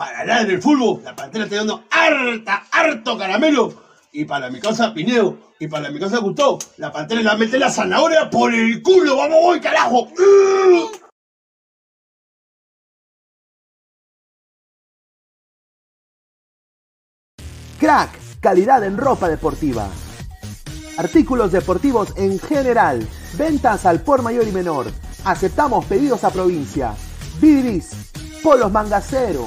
Para hablar del fútbol, la pantera está dando harta, harto caramelo. Y para mi casa Pineo, y para mi casa Gustavo, la pantera la mete la zanahoria por el culo. ¡Vamos, voy, carajo! Crack, calidad en ropa deportiva. Artículos deportivos en general. Ventas al por mayor y menor. Aceptamos pedidos a provincia. Bidris, polos mangacero,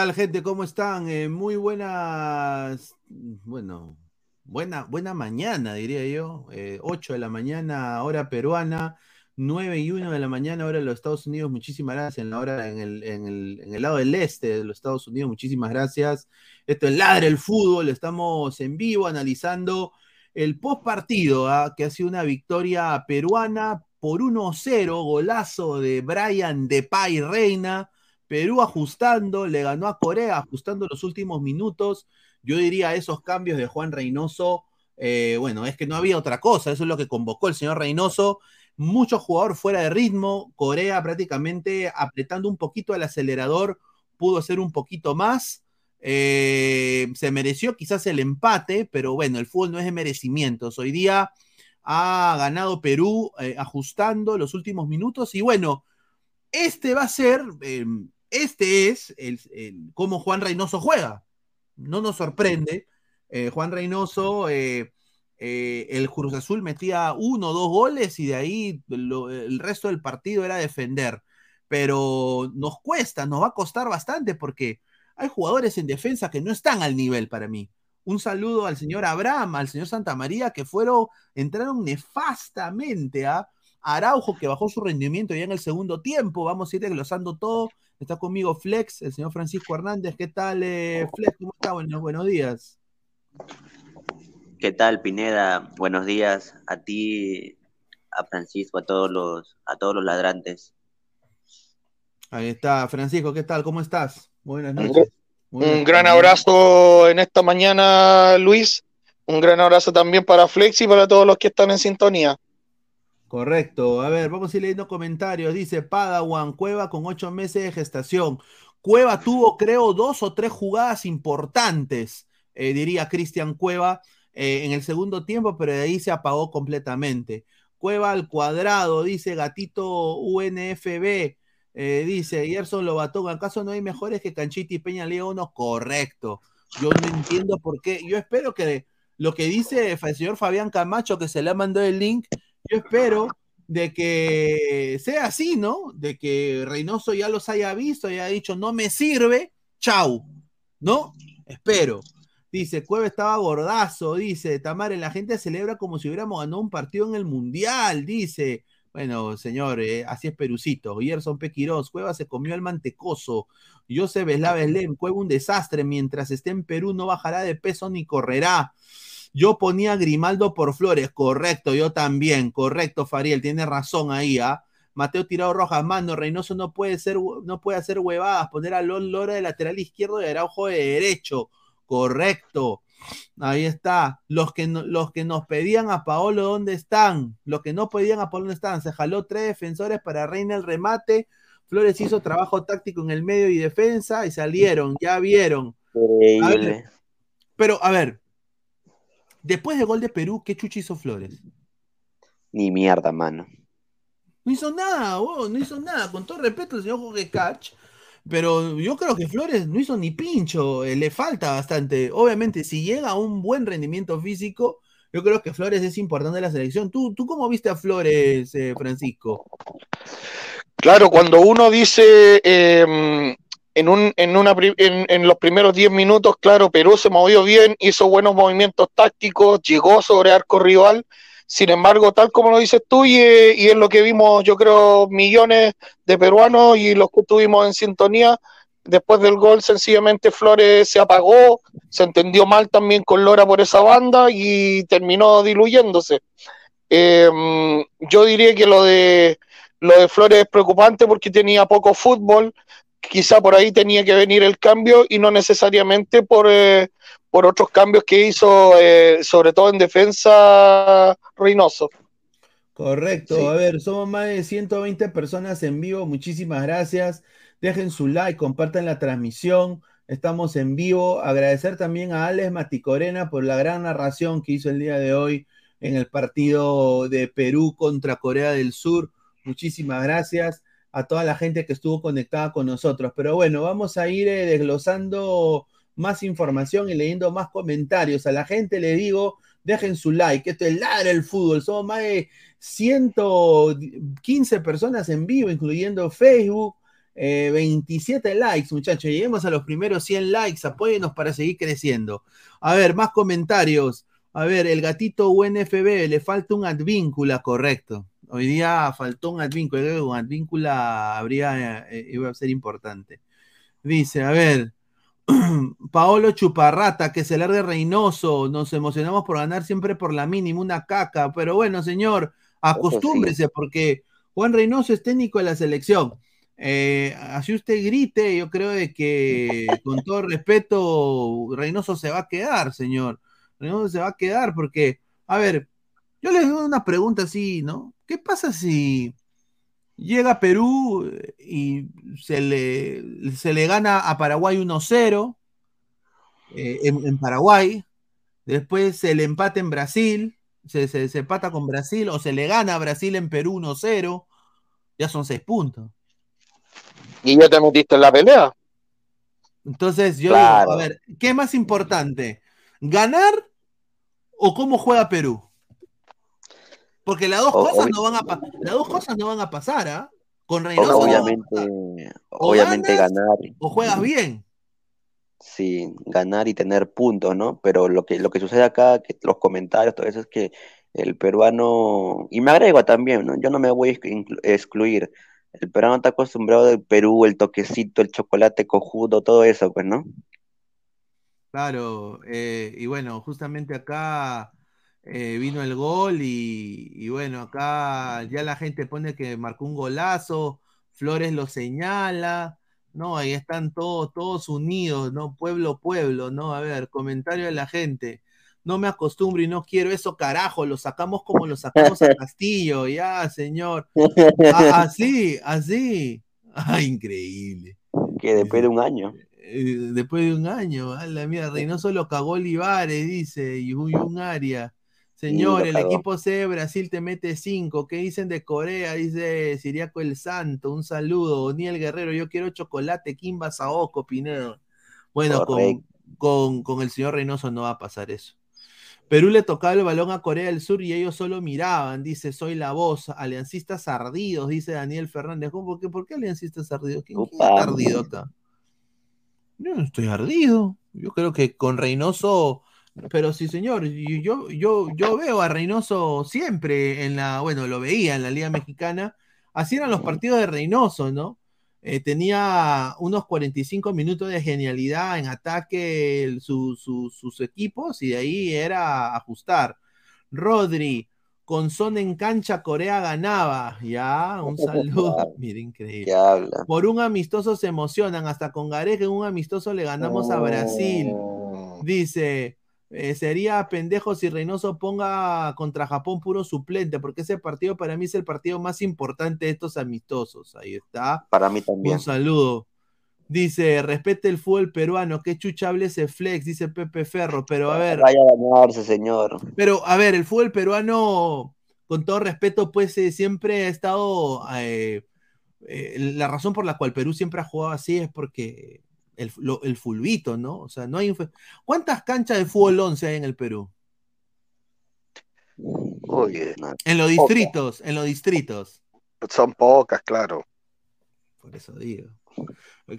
Tal, gente? ¿Cómo están? Eh, muy buenas, bueno, buena, buena mañana, diría yo. 8 eh, de la mañana, hora peruana, 9 y 1 de la mañana, hora de los Estados Unidos. Muchísimas gracias en la hora, en el, en el, en el lado del este de los Estados Unidos. Muchísimas gracias. Esto es Ladre el Fútbol. Estamos en vivo analizando el post partido, ¿ah? que ha sido una victoria peruana por 1-0, golazo de Brian Depay Reina Perú ajustando, le ganó a Corea ajustando los últimos minutos. Yo diría esos cambios de Juan Reynoso, eh, bueno, es que no había otra cosa, eso es lo que convocó el señor Reynoso. Mucho jugador fuera de ritmo, Corea prácticamente apretando un poquito el acelerador, pudo hacer un poquito más. Eh, se mereció quizás el empate, pero bueno, el fútbol no es de merecimientos. Hoy día ha ganado Perú eh, ajustando los últimos minutos y bueno, este va a ser este es el, cómo Juan Reynoso juega. No nos sorprende. Eh, Juan Reynoso, eh, eh, el Cruz Azul metía uno o dos goles y de ahí el resto del partido era defender. Pero nos cuesta, nos va a costar bastante porque hay jugadores en defensa que no están al nivel para mí. Un saludo al señor Abraham, al señor Santa María, que fueron, entraron nefastamente a Araujo, que bajó su rendimiento ya en el segundo tiempo. Vamos a ir desglosando todo Está conmigo Flex, el señor Francisco Hernández. ¿Qué tal, eh, Flex? ¿Cómo está? Buenos, buenos días. ¿Qué tal, Pineda? Buenos días a ti, a Francisco, a todos los, a todos los ladrantes. Ahí está, Francisco, ¿qué tal? ¿Cómo estás? Buenas noches. Un gran abrazo en esta mañana, Luis. Un gran abrazo también para Flex y para todos los que están en sintonía. Correcto. A ver, vamos a ir leyendo comentarios. Dice Padawan, Cueva con ocho meses de gestación. Cueva tuvo, creo, dos o tres jugadas importantes, eh, diría Cristian Cueva, eh, en el segundo tiempo, pero de ahí se apagó completamente. Cueva al cuadrado, dice Gatito UNFB. Eh, dice Gerson Lobatón, ¿acaso no hay mejores que Canchita y Peña Liga 1? Correcto. Yo no entiendo por qué. Yo espero que lo que dice el señor Fabián Camacho, que se le mandado el link, yo espero de que sea así, ¿no? De que Reynoso ya los haya visto y haya dicho, no me sirve, chau, ¿no? Espero. Dice, Cueva estaba gordazo, dice, Tamare, la gente celebra como si hubiéramos ganado un partido en el Mundial, dice. Bueno, señor, eh, así es Perucito. Gerson Pequirós, Cueva se comió el mantecoso. José Veslá Lem, Cueva un desastre. Mientras esté en Perú no bajará de peso ni correrá. Yo ponía Grimaldo por Flores, correcto, yo también, correcto, Fariel, tiene razón ahí, ¿ah? Mateo Tirado Rojas, mano, Reynoso no puede ser, no puede hacer huevadas, poner a Lon Lora de lateral izquierdo y Araujo de derecho, correcto. Ahí está. Los que, los que nos pedían a Paolo, ¿dónde están? Los que no pedían a Paolo, ¿dónde están? Se jaló tres defensores para Reina el remate. Flores hizo trabajo táctico en el medio y defensa y salieron, ya vieron. pero, a ver, Después del gol de Perú, ¿qué chuchi hizo Flores? Ni mierda, mano. No hizo nada, no hizo nada. Con todo respeto al señor Jorge Cach, pero yo creo que Flores no hizo ni pincho, eh, le falta bastante. Obviamente, si llega a un buen rendimiento físico, yo creo que Flores es importante en la selección. ¿Tú, tú cómo viste a Flores, eh, Francisco? Claro, cuando uno dice em, en, un, en, una, en, en los primeros 10 minutos, claro, Perú se movió bien, hizo buenos movimientos tácticos, llegó sobre arco rival. Sin embargo, tal como lo dices tú, y, y es lo que vimos, yo creo, millones de peruanos y los que estuvimos en sintonía, después del gol, sencillamente Flores se apagó, se entendió mal también con Lora por esa banda y terminó diluyéndose. Em, yo diría que lo de, lo de Flores es preocupante porque tenía poco fútbol, quizá por ahí tenía que venir el cambio y no necesariamente por, eh, por otros cambios que hizo, eh, sobre todo en defensa, Reynoso. Correcto, a ver, somos más de 120 personas en vivo, muchísimas gracias. Dejen su like, compartan la transmisión, estamos en vivo. Agradecer también a Alex Maticorena por la gran narración que hizo el día de hoy en el partido de Perú contra Corea del Sur. Muchísimas gracias a toda la gente que estuvo conectada con nosotros. Pero bueno, vamos a ir eh, desglosando más información y leyendo más comentarios. A la gente le digo, dejen su like. Esto es Ladra el Fútbol. Somos más de 115 personas en vivo, incluyendo Facebook. 27 eh, likes, muchachos. Lleguemos a los primeros 100 likes. Apóyenos para seguir creciendo. A ver, más comentarios. A ver, el gatito UNFB, le falta un advíncula, correcto. Hoy día faltó un advíncula, creo que un advíncula habría, eh, iba a ser importante. Dice, a ver, Paolo Chuparrata, que se largue Reynoso, nos emocionamos por ganar siempre por la mínima, una caca, pero bueno, señor, acostúmbrese porque Juan Reynoso es técnico de la selección. Eh, así usted grite, yo creo de que con todo respeto, Reynoso se va a quedar, señor. Reynoso se va a quedar porque, a ver, yo le doy una pregunta así, ¿no? ¿Qué pasa si llega a Perú eh, y se le, se le gana a Paraguay 1-0 eh, en, Paraguay? Después se le empata en Brasil, se, se, empata con Brasil o se le gana a Brasil en Perú 1-0, ya son seis puntos. Y ya te metiste en la pelea. Entonces yo digo, a ver, ¿qué es más importante? ¿Ganar o cómo juega Perú? Porque las dos, cosas no van a las dos cosas no van a pasar, ¿ah? Con Reynoso. Obviamente, obviamente ganar. O juegas bien. Sí, ganar y tener puntos, ¿no? Pero lo que, lo que sucede acá, que los comentarios, todo eso es que el peruano, y me agrego también, ¿no? Yo no me voy a excluir. El peruano está acostumbrado del Perú, el toquecito, el chocolate cojudo, todo eso, pues, ¿no? Claro, eh, y bueno, justamente acá eh, vino el gol y, bueno, acá ya la gente pone que marcó un golazo, Flores lo señala, ¿no? Ahí están todos, todos unidos, ¿no? Pueblo, pueblo, ¿no? A ver, comentario de la gente. No me acostumbro y no quiero eso, carajo, lo sacamos como lo sacamos a Castillo, ya, señor. así, así. Ay, increíble. Que después de un año. Eh, después de un año, a la mía, Reynoso lo cagó Olivares, dice, y un área. Señor, el equipo C Brasil te mete cinco. ¿Qué dicen de Corea? Dice Siriaco el Santo. Un saludo. Niel Guerrero, yo quiero chocolate. Kimba Saoco, Pinedo. Bueno, con, con, con el señor Reynoso no va a pasar eso. Perú le tocaba el balón a Corea del Sur y ellos solo miraban. Dice, soy la voz. Aliancistas ardidos, dice Daniel Fernández. ¿Cómo? ¿Por qué, ¿Por qué aliancistas ardidos? ¿Quién, quién Upa. está ardido acá? Yo no estoy ardido. Yo creo que con Reynoso, pero sí, señor, yo, yo, yo veo a Reynoso siempre en la, bueno, lo veía en la Liga Mexicana. Así eran los partidos de Reynoso, ¿no? Eh, tenía unos 45 minutos de genialidad en ataque el- su- su- sus equipos y de ahí era ajustar. Rodri, con Son en cancha, Corea ganaba. Ya, un saludo. Mira, increíble. Por un amistoso se emocionan, hasta con Gareca en un amistoso le ganamos a Brasil. Dice, eh, sería pendejo si Reynoso ponga contra Japón puro suplente, porque ese partido para mí es el partido más importante de estos amistosos. Ahí está. Para mí también. Un saludo. Dice, respete el fútbol peruano, qué chuchable ese flex, dice Pepe Ferro, pero a ver, Vaya a bañarse, señor. pero a ver, el fútbol peruano, con todo respeto, pues eh, siempre ha estado, eh, la razón por la cual Perú siempre ha jugado así es porque el, lo- el fulbito, ¿no? O sea, no hay... ¿Cuántas canchas de fútbol 11 hay en el Perú? No. En los distritos, en los distritos. Son pocas, claro. Por eso digo.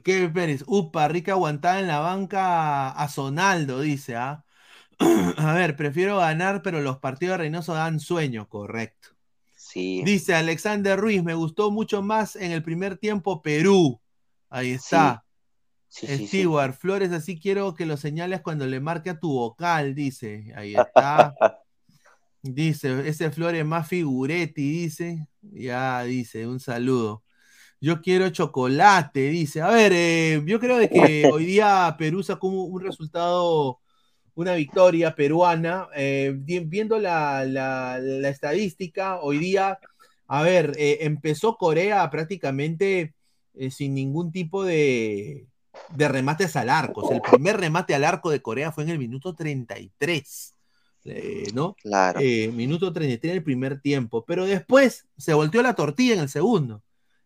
¿Qué Pérez? Upa, rica aguantada en la banca a Sonaldo, dice, ¿ah? A ver, prefiero ganar, pero los partidos de Reynoso dan sueño, correcto. Sí. Dice Alexander Ruiz, me gustó mucho más en el primer tiempo Perú. Ahí está. Sí, sí, sí. Stewart, Flores, así quiero que lo señales cuando le marque a tu vocal, dice. Ahí está. Dice, ese Flores más figuretti, dice. Ya, dice, un saludo. Yo quiero chocolate, dice. A ver, eh, yo creo de que hoy día Perú sacó un, resultado, una victoria peruana. eh, vi- viendo la, la- la estadística, hoy día, a ver, eh, empezó Corea prácticamente sin ningún tipo de, de remates al arco. O sea, el primer remate al arco de Corea fue en el minuto 33. eh, ¿no? Claro. Eh, minuto 33 en el primer tiempo, pero después se volteó la tortilla en el segundo.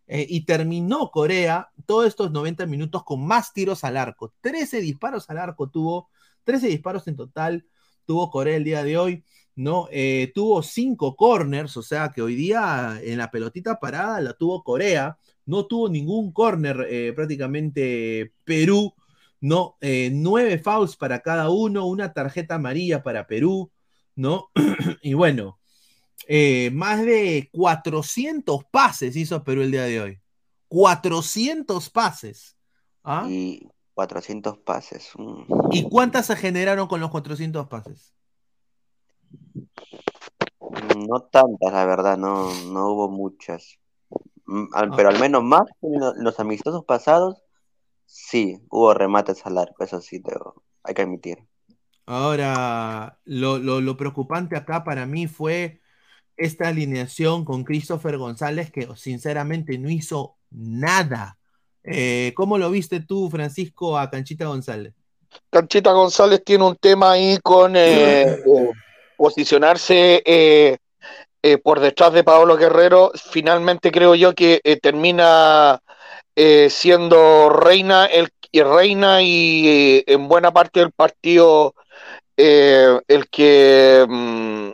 Eh, y terminó Corea todos estos 90 minutos con más tiros al arco. 13 disparos al arco tuvo, 13 disparos en total tuvo Corea el día de hoy, ¿no? Eh, tuvo 5 corners, o sea que hoy día en la pelotita parada la tuvo Corea, no tuvo ningún corner eh, prácticamente Perú, ¿no? Eh, nueve fouls para cada uno, una tarjeta amarilla para Perú, ¿no? y bueno, eh, más de 400 pases hizo Perú el día de hoy. 400 pases. ¿ah? Y 400 pases. ¿Y cuántas se generaron con los 400 pases? No tantas, la verdad, no, no hubo muchas. Mm, al-. Pero al menos más que los amistosos pasados, sí, hubo remates al arco, eso sí, debo- hay que admitir. Ahora, lo, lo- lo preocupante acá para mí fue esta alineación con Christopher González, que sinceramente no hizo nada. Eh, ¿cómo lo viste tú, Francisco, a Canchita González? Canchita González tiene un tema ahí con eh, eh, posicionarse eh, por detrás de Paolo Guerrero. Finalmente creo yo que eh, termina eh, siendo reina el, y reina y eh, en buena parte del partido el que mm,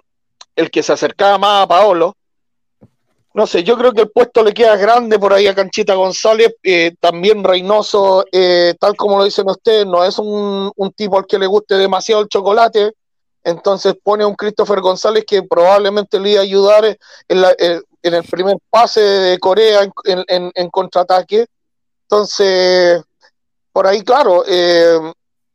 el que se acercaba más a Paolo. No sé, yo creo que el puesto le queda grande por ahí a Canchita González. también Reynoso, tal como lo dicen ustedes, no es un tipo al que le guste demasiado el chocolate. Entonces pone a un Christopher González que probablemente le iba a ayudar en, la- en- en el primer pase de Corea en, en- en- en contraataque. Entonces, por ahí, claro, eh,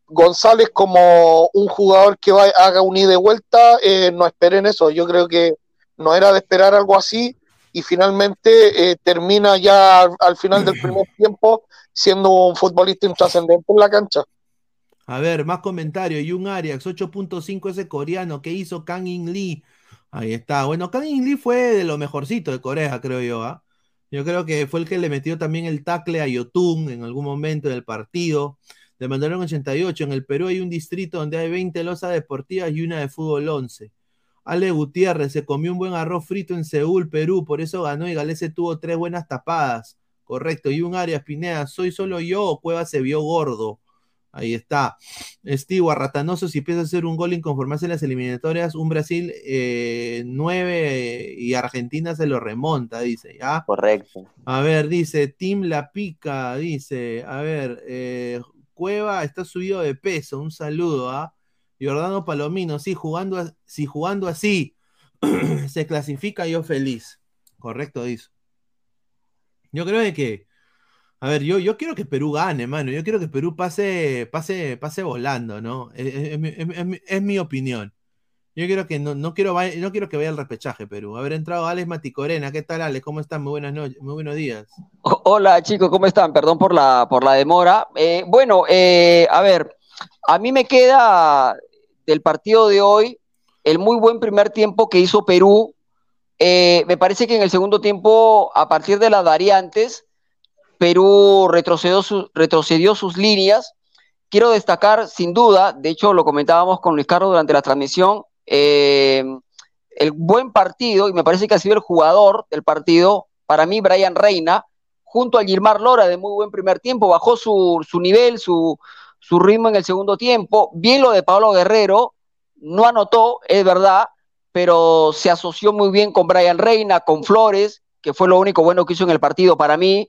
González como un jugador que va, haga un ida y vuelta, eh, no esperen eso. Yo creo que no era de esperar algo así y finalmente eh, termina ya al, al final del primer tiempo siendo un futbolista intrascendente en la cancha. A ver, más comentarios. Jung Arias, 8.5 ese coreano que hizo Kang In Lee. Ahí está. Bueno, Kang In Lee fue de lo mejorcito de Corea, creo yo. ¿ah? Yo creo que fue el que le metió también el tackle a Yotun en algún momento del partido. De Mandalón 88. En el Perú hay un distrito donde hay 20 losas deportivas y una de fútbol 11. Ale Gutiérrez se comió un buen arroz frito en Seúl, Perú, por eso ganó y Galese tuvo tres buenas tapadas. Correcto. Y un Arias Pineda, ¿soy solo yo o Cueva se vio gordo? Ahí está. Steve Ratanoso, si empieza a hacer un gol y conformarse en las eliminatorias, un Brasil eh, 9 y Argentina se lo remonta, dice, ¿ya? Correcto. A ver, dice, Tim La Pica, dice, a ver, eh, Cueva está subido de peso, un saludo, ¿ah? Jordano Palomino, sí, jugando, si jugando así se clasifica, yo feliz. Correcto, dice. Yo creo que, a ver, yo, yo quiero que Perú gane, mano. Yo quiero que Perú pase, pase, pase volando, ¿no? Es, es, mi opinión. Yo quiero que no, no quiero no quiero que vaya al repechaje Perú. Haber entrado Alex Maticorena. ¿Qué tal, Alex? ¿Cómo están? Muy buenas noches, muy buenos días. Hola, chicos, ¿cómo están? Perdón por la, por la demora. Eh, bueno, eh, a ver, a mí me queda del partido de hoy el muy buen primer tiempo que hizo Perú. Eh, me parece que en el segundo tiempo, a partir de las variantes, Perú retrocedió, retrocedió sus líneas. Quiero destacar, sin duda, de hecho lo comentábamos con Luis Carlos durante la transmisión, eh, el buen partido, y me parece que ha sido el jugador del partido, para mí, Brian Reina, junto a Gilmar Lora, de muy buen primer tiempo, bajó su, nivel, su, su ritmo en el segundo tiempo. Bien lo de Pablo Guerrero, no anotó, es verdad, pero se asoció muy bien con Brian Reina, con Flores, que fue lo único bueno que hizo en el partido para mí.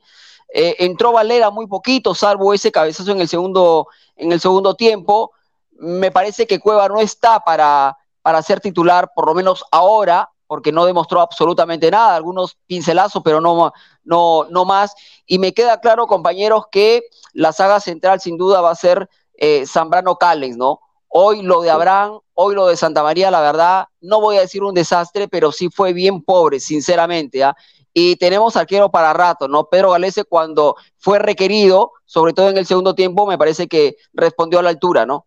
Eh, entró Valera muy poquito, salvo ese cabezazo en el segundo, en el segundo tiempo. Me parece que Cueva no está para, para ser titular, por lo menos ahora, porque no demostró absolutamente nada, algunos pincelazos, pero no, no, no más. Y me queda claro, compañeros, que la saga central sin duda va a ser eh, Zambrano Callens, ¿no? Hoy lo de Abraham, hoy lo de Santa María, la verdad, no voy a decir un desastre, pero sí fue bien pobre, sinceramente. ¿ah? Y tenemos arquero para rato, ¿no? Pedro Galese cuando fue requerido, sobre todo en el segundo tiempo, me parece que respondió a la altura, ¿no?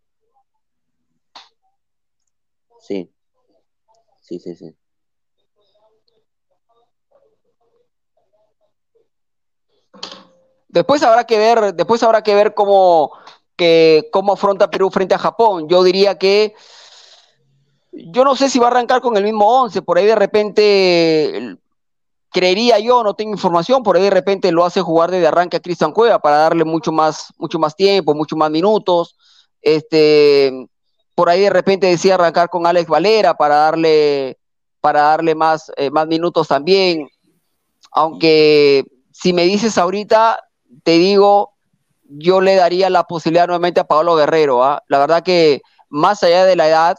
Sí, sí, sí, sí. Después habrá que ver, después habrá que ver cómo, que, cómo afronta Perú frente a Japón. Yo diría que yo no sé si va a arrancar con el mismo 11, por ahí de repente creería yo, no tengo información, por ahí de repente lo hace jugar desde arranque a Cristian Cueva para darle mucho más, mucho más tiempo, mucho más minutos. Este, por ahí de repente decía arrancar con Alex Valera para darle, para darle más, eh, más minutos también. Aunque si me dices ahorita, te digo, yo le daría la posibilidad nuevamente a Pablo Guerrero. ¿ah? La verdad que más allá de la edad,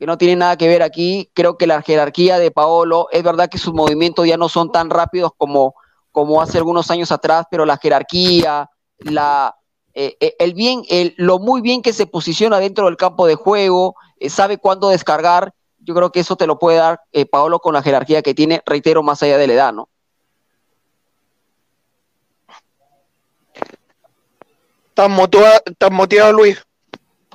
que no tiene nada que ver aquí, creo que la jerarquía de Paolo, es verdad que sus movimientos ya no son tan rápidos como, como hace algunos años atrás, pero la jerarquía, la, eh, eh, el bien, el, lo muy bien que se posiciona dentro del campo de juego, eh, sabe cuándo descargar, yo creo que eso te lo puede dar Paolo con la jerarquía que tiene, reitero, más allá de la edad, ¿no? ¿Estás motivado, motivado, Luis?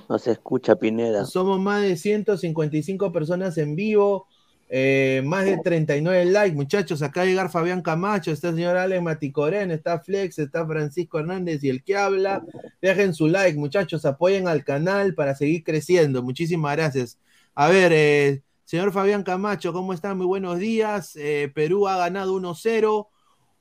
No se escucha, Pineda. Somos más de 155 personas en vivo. Eh, más de 39 likes, muchachos. Acá llegar Fabián Camacho, está el señor Alex Maticorén, está Flex, está Francisco Hernández y el que habla. Dejen su like, muchachos. Apoyen al canal para seguir creciendo. Muchísimas gracias. A ver, eh, señor Fabián Camacho, ¿cómo está? Muy buenos días. Eh, Perú ha ganado 1-0.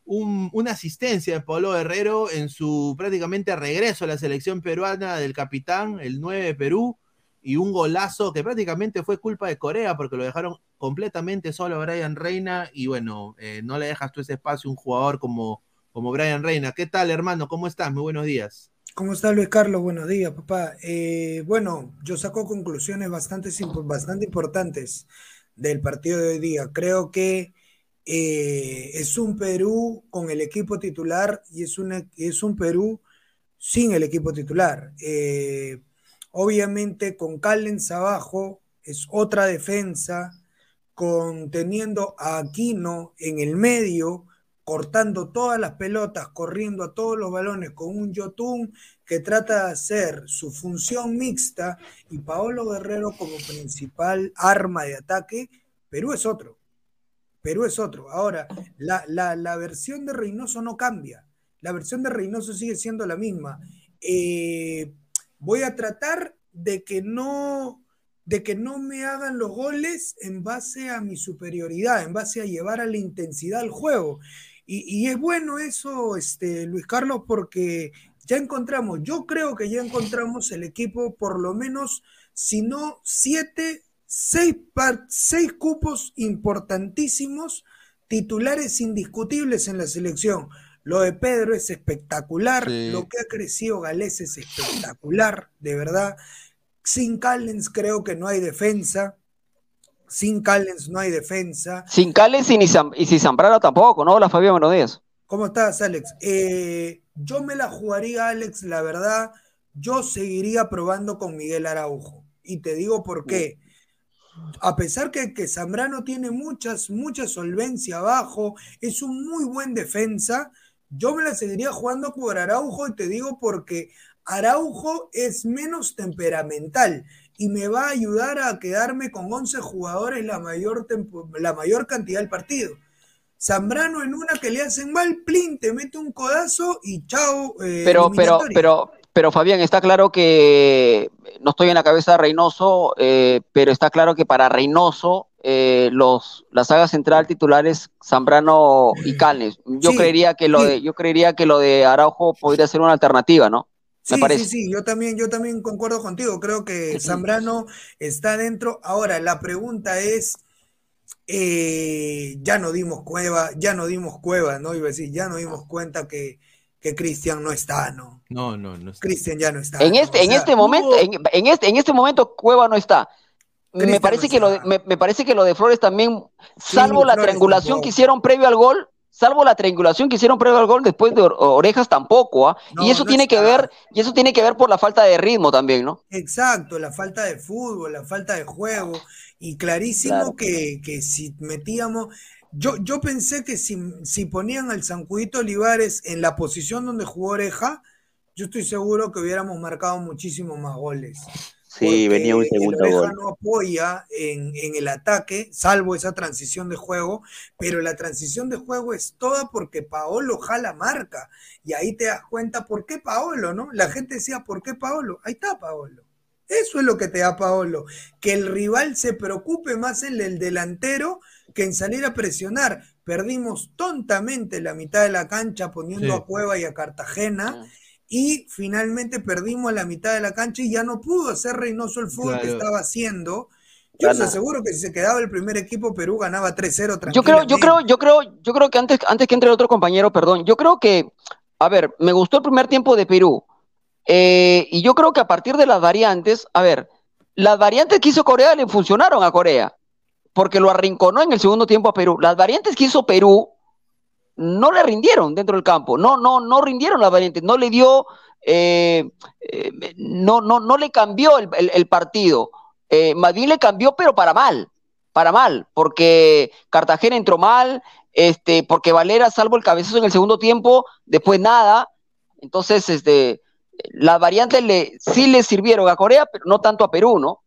Una asistencia de Pablo Herrero en su prácticamente regreso a la selección peruana del capitán, el 9 de Perú y un golazo que prácticamente fue culpa de Corea porque lo dejaron completamente solo a Brian Reina y bueno, eh, no le dejas tú ese espacio a un jugador como, como Brian Reina. ¿Qué tal, hermano? ¿Cómo estás? Muy buenos días. ¿Cómo está Luis Carlos? Buenos días, papá. Eh, bueno, yo saco conclusiones bastante, bastante importantes del partido de hoy día. Creo que eh, es un Perú con el equipo titular y es, una, es un Perú sin el equipo titular. Obviamente con Callens abajo es otra defensa, con teniendo a Aquino en el medio, cortando todas las pelotas, corriendo a todos los balones con un Yotun que trata de hacer su función mixta y Paolo Guerrero como principal arma de ataque, Perú es otro. Perú es otro. Ahora, la, la versión de Reynoso no cambia. La versión de Reynoso sigue siendo la misma. Eh, voy a tratar de que no, de que no me hagan los goles en base a mi superioridad, en base a llevar a la intensidad al juego. Y, es bueno eso, este, Luis Carlos, porque ya encontramos, yo creo que ya encontramos el equipo por lo menos, si no siete, seis, seis cupos importantísimos, titulares indiscutibles en la selección. Lo de Pedro es espectacular, lo que ha crecido Galés es espectacular, de verdad. Sin Callens creo que no hay defensa. Sin Callens no hay defensa. Sin Callens y, y sin Zambrano tampoco, ¿no? La Fabián Buenos ¿Cómo estás, Alex? Eh, yo me la jugaría, Alex, la verdad. Yo seguiría probando con Miguel Araujo. Y te digo por qué. A pesar que, que Zambrano tiene muchas, mucha solvencia abajo, es un muy buen defensa. Yo me la seguiría jugando por Araujo y te digo porque Araujo es menos temperamental y me va a ayudar a quedarme con 11 jugadores la mayor, la mayor cantidad del partido. Zambrano en una que le hacen mal, plin, te mete un codazo y chao. Eh, pero, pero, pero, pero Fabián, está claro que no estoy en la cabeza de Reynoso, eh, pero está claro que para Reynoso eh, los, la saga central titulares Zambrano y Calnes. Yo creería que lo de, yo creería que lo de Araujo podría ser una alternativa, ¿no? Sí, sí, sí, yo también, yo también concuerdo contigo. Creo que Zambrano está dentro. Ahora, la pregunta es, eh, ya no dimos cueva, ya no dimos cueva, ¿no? Iba a decir, ya no dimos cuenta que, que Cristian no está, ¿no? No, no, no Cristian ya no está. En este, en este momento, en, este, en este momento, Cueva no está. me parece, que lo de, me, parece que lo de Flores también, salvo la triangulación que hicieron previo al gol, salvo la triangulación que hicieron previo al gol después de Orejas tampoco, ¿ah? y eso tiene que ver, y eso tiene que ver por la falta de ritmo también, ¿no? Exacto, la falta de fútbol, la falta de juego, y clarísimo que, si metíamos, yo, yo pensé que si, si ponían al Sancudito Olivares en la posición donde jugó Oreja, yo estoy seguro que hubiéramos marcado muchísimos más goles. Sí, venía un segundo gol. no apoya en, el ataque, salvo esa transición de juego, pero la transición de juego es toda porque Paolo jala marca. Y ahí te das cuenta por qué Paolo, ¿no? La gente decía, ¿por qué Paolo? Ahí está Paolo. Eso es lo que te da Paolo, que el rival se preocupe más en el delantero que en salir a presionar. Perdimos tontamente la mitad de la cancha poniendo a Cueva y a Cartagena y finalmente perdimos la mitad de la cancha y ya no pudo hacer Reynoso el fútbol que estaba haciendo. Yo estoy seguro que si se quedaba el primer equipo, Perú ganaba 3-0 Yo creo, yo creo, yo creo, yo creo que antes, antes que entre el otro compañero, perdón, yo creo que, a ver, me gustó el primer tiempo de Perú. Eh, y yo creo que a partir de las variantes, a ver, las variantes que hizo Corea le funcionaron a Corea, porque lo arrinconó en el segundo tiempo a Perú. Las variantes que hizo Perú no le rindieron dentro del campo, no, no, no rindieron las variantes, no le dio, eh, eh, no, no, no le cambió el, partido. Eh, le cambió, pero para mal, para mal, porque Cartagena entró mal, este, porque Valera, salvo el cabezazo en el segundo tiempo, después nada. Entonces, este, las variantes le, sí le sirvieron a Corea, pero no tanto a Perú, ¿no?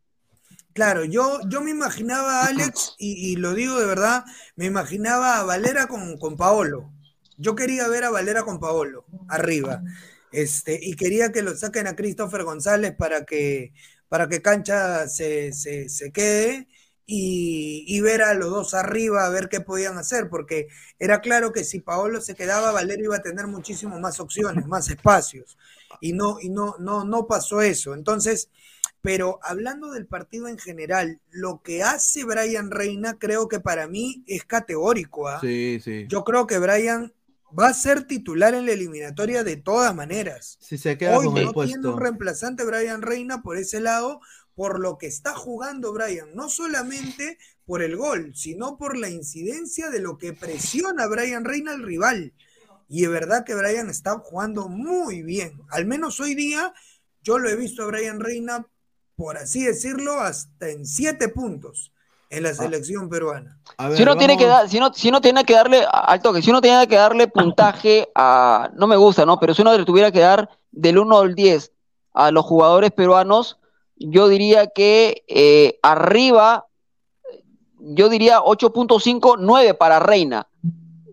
Claro, yo, yo me imaginaba a Alex, y, lo digo de verdad, me imaginaba a Valera con, con Paolo. Yo quería ver a Valera con Paolo, arriba. Este, y quería que lo saquen a Christopher González para que, para que Cancha se, se, quede y, y, ver a los dos arriba, a ver qué podían hacer, porque era claro que si Paolo se quedaba, Valera iba a tener muchísimo más opciones, más espacios. Y no, y no, no, no pasó eso. Entonces, pero hablando del partido en general, lo que hace Brian Reina creo que para mí es categórico. ¿ah? Sí, sí. Yo creo que Brian va a ser titular en la eliminatoria de todas maneras. Si se queda Hoy no tiene un reemplazante Brian Reina por ese lado, por lo que está jugando Brian, no solamente por el gol, sino por la incidencia de lo que presiona Brian Reina al rival. Y es verdad que Brian está jugando muy bien. Al menos hoy día yo lo he visto a Brian Reina por así decirlo, hasta en siete puntos en la ah. selección peruana. si uno tiene que dar, si no, si no tiene que darle al toque, si uno tiene que darle puntaje a, no me gusta, ¿no? Pero si uno le tuviera que dar del 1 al 10 a los jugadores peruanos, yo diría que eh, arriba, yo diría 8.5, 9 para Reina.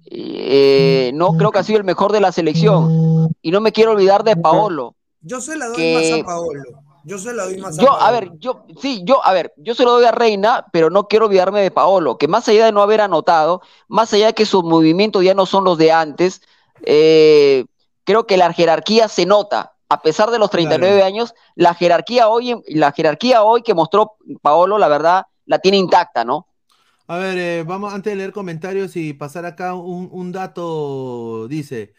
Eh, no creo que ha sido el mejor de la selección. Y no me quiero olvidar de Paolo. Yo se la doy más a Paolo. Yo se lo doy más a Yo, a Paolo. ver, yo, sí, yo, a ver, yo se lo doy a Reina, pero no quiero olvidarme de Paolo, que más allá de no haber anotado, más allá de que sus movimientos ya no son los de antes, eh, creo que la jerarquía se nota. A pesar de los 39 años, la jerarquía hoy, la jerarquía hoy que mostró Paolo, la verdad, la tiene intacta, ¿no? A ver, eh, vamos antes de leer comentarios y pasar acá un, un dato, dice,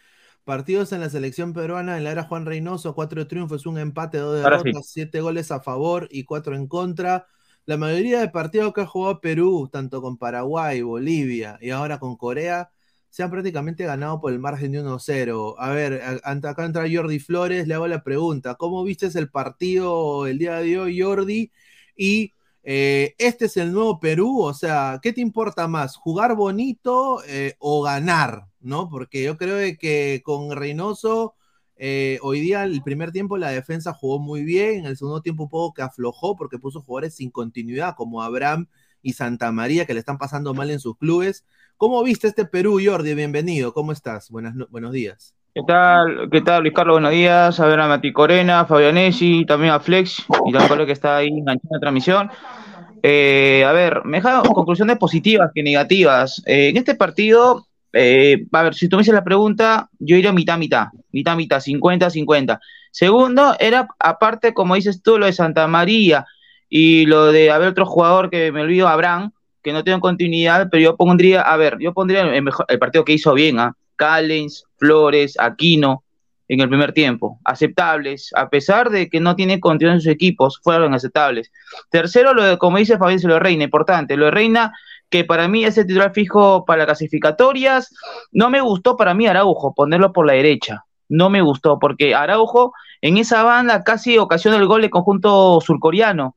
partidos en la selección peruana en la era Juan Reynoso, cuatro triunfos, un empate, dos sí. derrotas, siete goles a favor y cuatro en contra. La mayoría de partidos que ha jugado Perú, tanto con Paraguay, Bolivia y ahora con Corea, se han prácticamente ganado por el margen de 1-0. A ver, acá entra Jordi Flores, le hago la pregunta, ¿cómo viste el partido el día de hoy, Jordi? Y eh, este es el nuevo Perú, o sea, ¿qué te importa más? ¿Jugar bonito eh, o ganar? ¿No? Porque yo creo que con Reynoso, eh, hoy día, el primer tiempo, la defensa jugó muy bien, en el segundo tiempo un poco que aflojó porque puso jugadores sin continuidad, como Abraham y Santa María, que le están pasando mal en sus clubes. ¿Cómo viste este Perú, Jordi? Bienvenido, ¿cómo estás? Buenas, no- buenos días. ¿Qué tal? ¿Qué tal, Luis Carlos? Buenos días. A ver a Mati Corena, a Fabianesi, también a Flex y también que está ahí enganchando la transmisión. Eh, a ver, me conclusiones positivas que negativas. Eh, en este partido, eh, a ver, si tú me dices la pregunta, yo iría mitad, mitad, mitad, mitad, 50, 50. Segundo, era aparte, como dices tú, lo de Santa María y lo de haber otro jugador que me olvido, Abraham, que no tengo continuidad, pero yo pondría, a ver, yo pondría el, partido que hizo bien, ¿ah? Callens, Flores, Aquino, en el primer tiempo, aceptables, a pesar de que no tienen continuidad en sus equipos, fueron aceptables. Tercero, lo de, como dice Fabián, lo de Reina, importante, lo de Reina, que para mí es el titular fijo para las clasificatorias, no me gustó para mí Araujo, ponerlo por la derecha, no me gustó, porque Araujo en esa banda casi ocasiona el gol del conjunto surcoreano,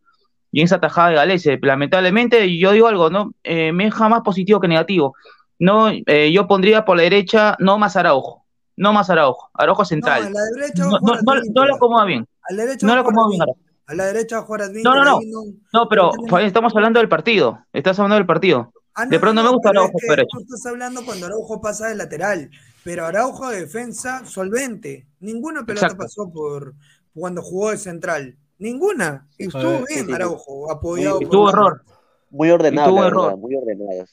y en esa tajada de Galese. Lamentablemente, yo digo algo, ¿no? Eh, me deja más positivo que negativo. No, eh, yo pondría por la derecha, no más Araujo, no más Araujo, Araujo central. No, a la derecha No, no, lo acomoda bien. No lo acomoda bien. Araujo. A la derecha va a jugar No, Advíncula, no, no. no- No, pero Fabián, estamos hablando del partido. Estás hablando del partido. Ah, de pronto no, me gusta pero Araujo es que. Tú estás hablando cuando Araujo pasa de lateral, pero Araujo de defensa solvente. Ninguna pelota Exacto. pasó por cuando jugó de central. Ninguna. Y estuvo ver, bien sí, sí. Araujo, apoyado Muy- por Tuvo Wander. error. Muy ordenadas, tuvo la error. verdad, muy ordenadas.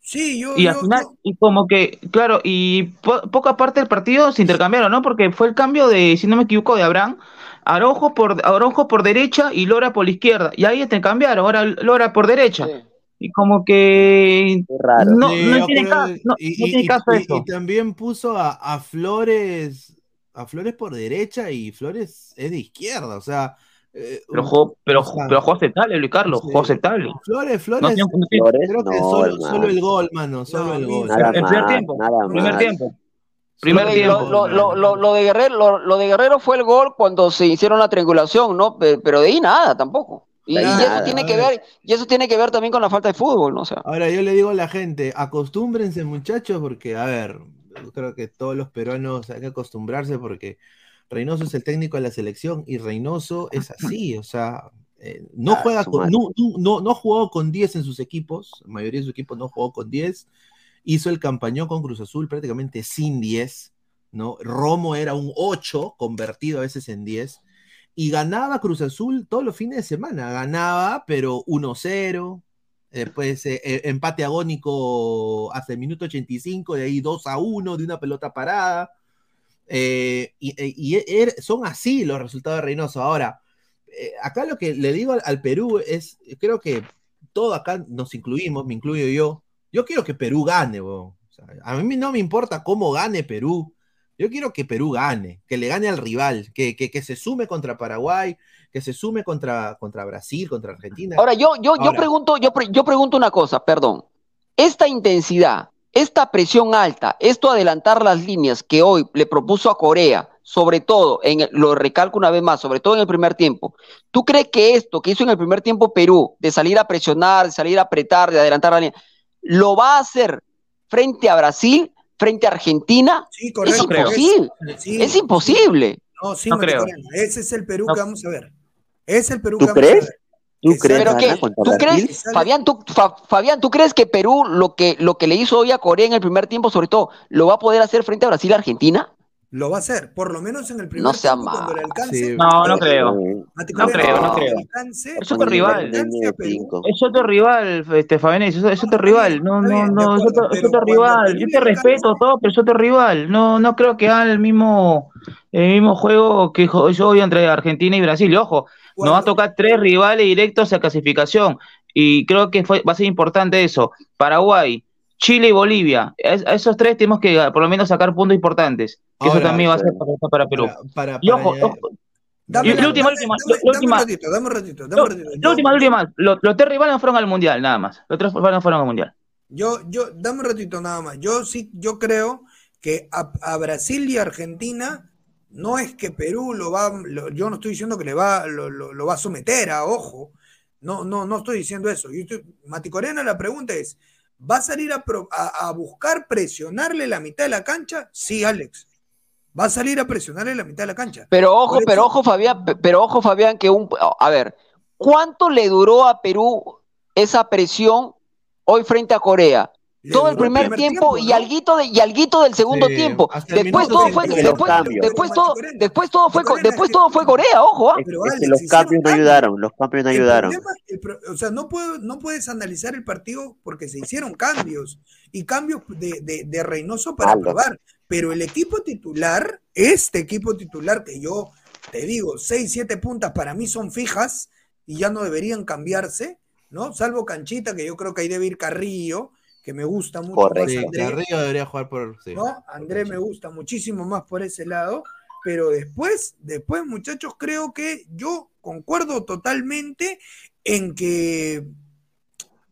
Sí, yo, Y al yo- final, yo- y como que, claro, y po- poca parte del partido se intercambiaron, ¿no? Porque fue el cambio de, si no me equivoco, de Abraham, Araujo por, Araujo por derecha y Lora por la izquierda. Y ahí intercambiaron, ahora Lora por derecha. Y como que raro. no, Sí, no tiene caso, no, y, no y- tiene y- caso y- eso. y también puso a, a Flores, a Flores por derecha y Flores es de izquierda, o sea, eh, Pero jugó, pero, o sea, pero jugó aceptable, Luis Carlos, sí. jugó aceptable. Flores, Flores, Flores, creo que no, solo, el gol, mano, solo No, el gol. Nada el primer más, tiempo, nada primer más. tiempo. Lo Primer de, tiempo. lo, lo- lo- lo- lo de Guerrero, lo, lo de Guerrero fue el gol cuando se hicieron la triangulación, ¿no? Pe- Pero de ahí nada tampoco. Y, eso tiene que ver. y eso tiene que ver también con la falta de fútbol, ¿no? O sea, Ahora yo le digo a la gente, acostúmbrense muchachos, porque, a ver, yo creo que todos los peruanos hay que acostumbrarse porque Reynoso es el técnico de la selección y Reynoso es así, o sea, eh, no Ah, juega con, no, no, no, no ha jugado con 10 en sus equipos, la mayoría de sus equipos no jugó con 10, hizo el campañón con Cruz Azul prácticamente sin 10, ¿no? Romo era un 8 convertido a veces en 10 y ganaba Cruz Azul todos los fines de semana, ganaba, pero 1-0, después eh, eh, empate agónico hasta el minuto 85, de ahí 2 a 1 de una pelota parada. eh, y eh, er- son así los resultados de Reynoso. Ahora, acá lo que le digo al, al Perú es, creo que todo acá nos incluimos, me incluyo yo. Yo quiero que Perú gane, weón. O sea, a mí no me importa cómo gane Perú. Yo quiero que Perú gane, que le gane al rival, que, que, que se sume contra Paraguay, que se sume contra, contra Brasil, contra Argentina. ahora yo, yo, yo pregunto, yo, pre- yo pregunto una cosa, perdón. Esta intensidad, esta presión alta, esto adelantar las líneas que hoy le propuso a Corea, sobre todo, en el- lo recalco una vez más, sobre todo en el primer tiempo, ¿tú crees que esto que hizo en el primer tiempo Perú, de salir a presionar, de salir a apretar, de adelantar la línea, lo va a hacer frente a Brasil, frente a Argentina? Sí, Es correcto. creo. imposible, Sí, es imposible. No, sí, No creo. Ese es el Perú No. que vamos a ver. Es el Perú ¿Tú que vamos crees? a ver. ¿Tú Que crees Pero que ¿tú crees, Fabián, tú, Fa- Fabián, ¿tú crees que Perú lo que, lo que le hizo hoy a Corea en el primer tiempo, sobre todo, lo va a poder hacer frente a Brasil y Argentina? Lo va a hacer, por lo menos en el primer No sea tiempo, cuando le alcance. Sí. No, no creo. No creo, no creo. alcance- Es otro rival. Perú, Es otro rival, este Fabianés, es, es otro rival. No, no, no, es otro, es rival. Yo te respeto todo, pero es otro rival. No, no creo que haga el mismo, el mismo juego que yo hoy entre Argentina y Brasil. Ojo, nos va a tocar tres rivales directos a clasificación. Y creo que fue, va a ser importante eso. Paraguay, Chile y Bolivia. A esos tres tenemos que por lo menos sacar puntos importantes. Que Ahora, eso también va a ser para, para Perú. Para, para, Y ojo, ojo, Dame la- última, dame- última, dame- la dame última. un ratito, dame un ratito, dame la un ratito. la Yo- última, la última. Los, los tres rivales no fueron al mundial, nada más. Los tres rivales no fueron al mundial. Yo, yo, dame un ratito nada más. Yo sí, yo creo que a, a Brasil y Argentina no es que Perú lo va, lo- yo no estoy diciendo que le va, lo, lo- lo va a someter a ojo. No, no, no estoy diciendo eso. Yo estoy- Mati Corena, la pregunta es: ¿va a salir a, pro- a- a buscar presionarle la mitad de la cancha? Sí, Alex. Va a salir a presionarle la mitad de la cancha. Pero ojo, pero ojo, Fabián, pe- pero ojo, Fabián, que un, a ver, ¿cuánto le duró a Perú esa presión hoy frente a Corea? Todo el primer, tiempo, y alguito de, y alguito del segundo Sí, tiempo. Después todo fue, 120. después, todo, después todo fue, después todo fue Corea, ojo, ¿ah? Es, Pero, es que Alex, los cambios no ayudaron, los cambios no El ayudaron. problema- el pro- o sea, no, puedo, no puedes analizar el partido porque se hicieron cambios y cambios de, de, de Reynoso para Algo. probar. Pero el equipo titular, este equipo titular que yo te digo, 6, 7 puntas para mí son fijas y ya no deberían cambiarse, ¿no? Salvo Canchita, que yo creo que ahí debe ir Carrillo, que me gusta mucho Correcto. más Sí, André. Carrillo debería jugar por. sí. ¿no? André me gusta muchísimo más por ese lado, pero después, después, muchachos, creo que yo concuerdo totalmente en que,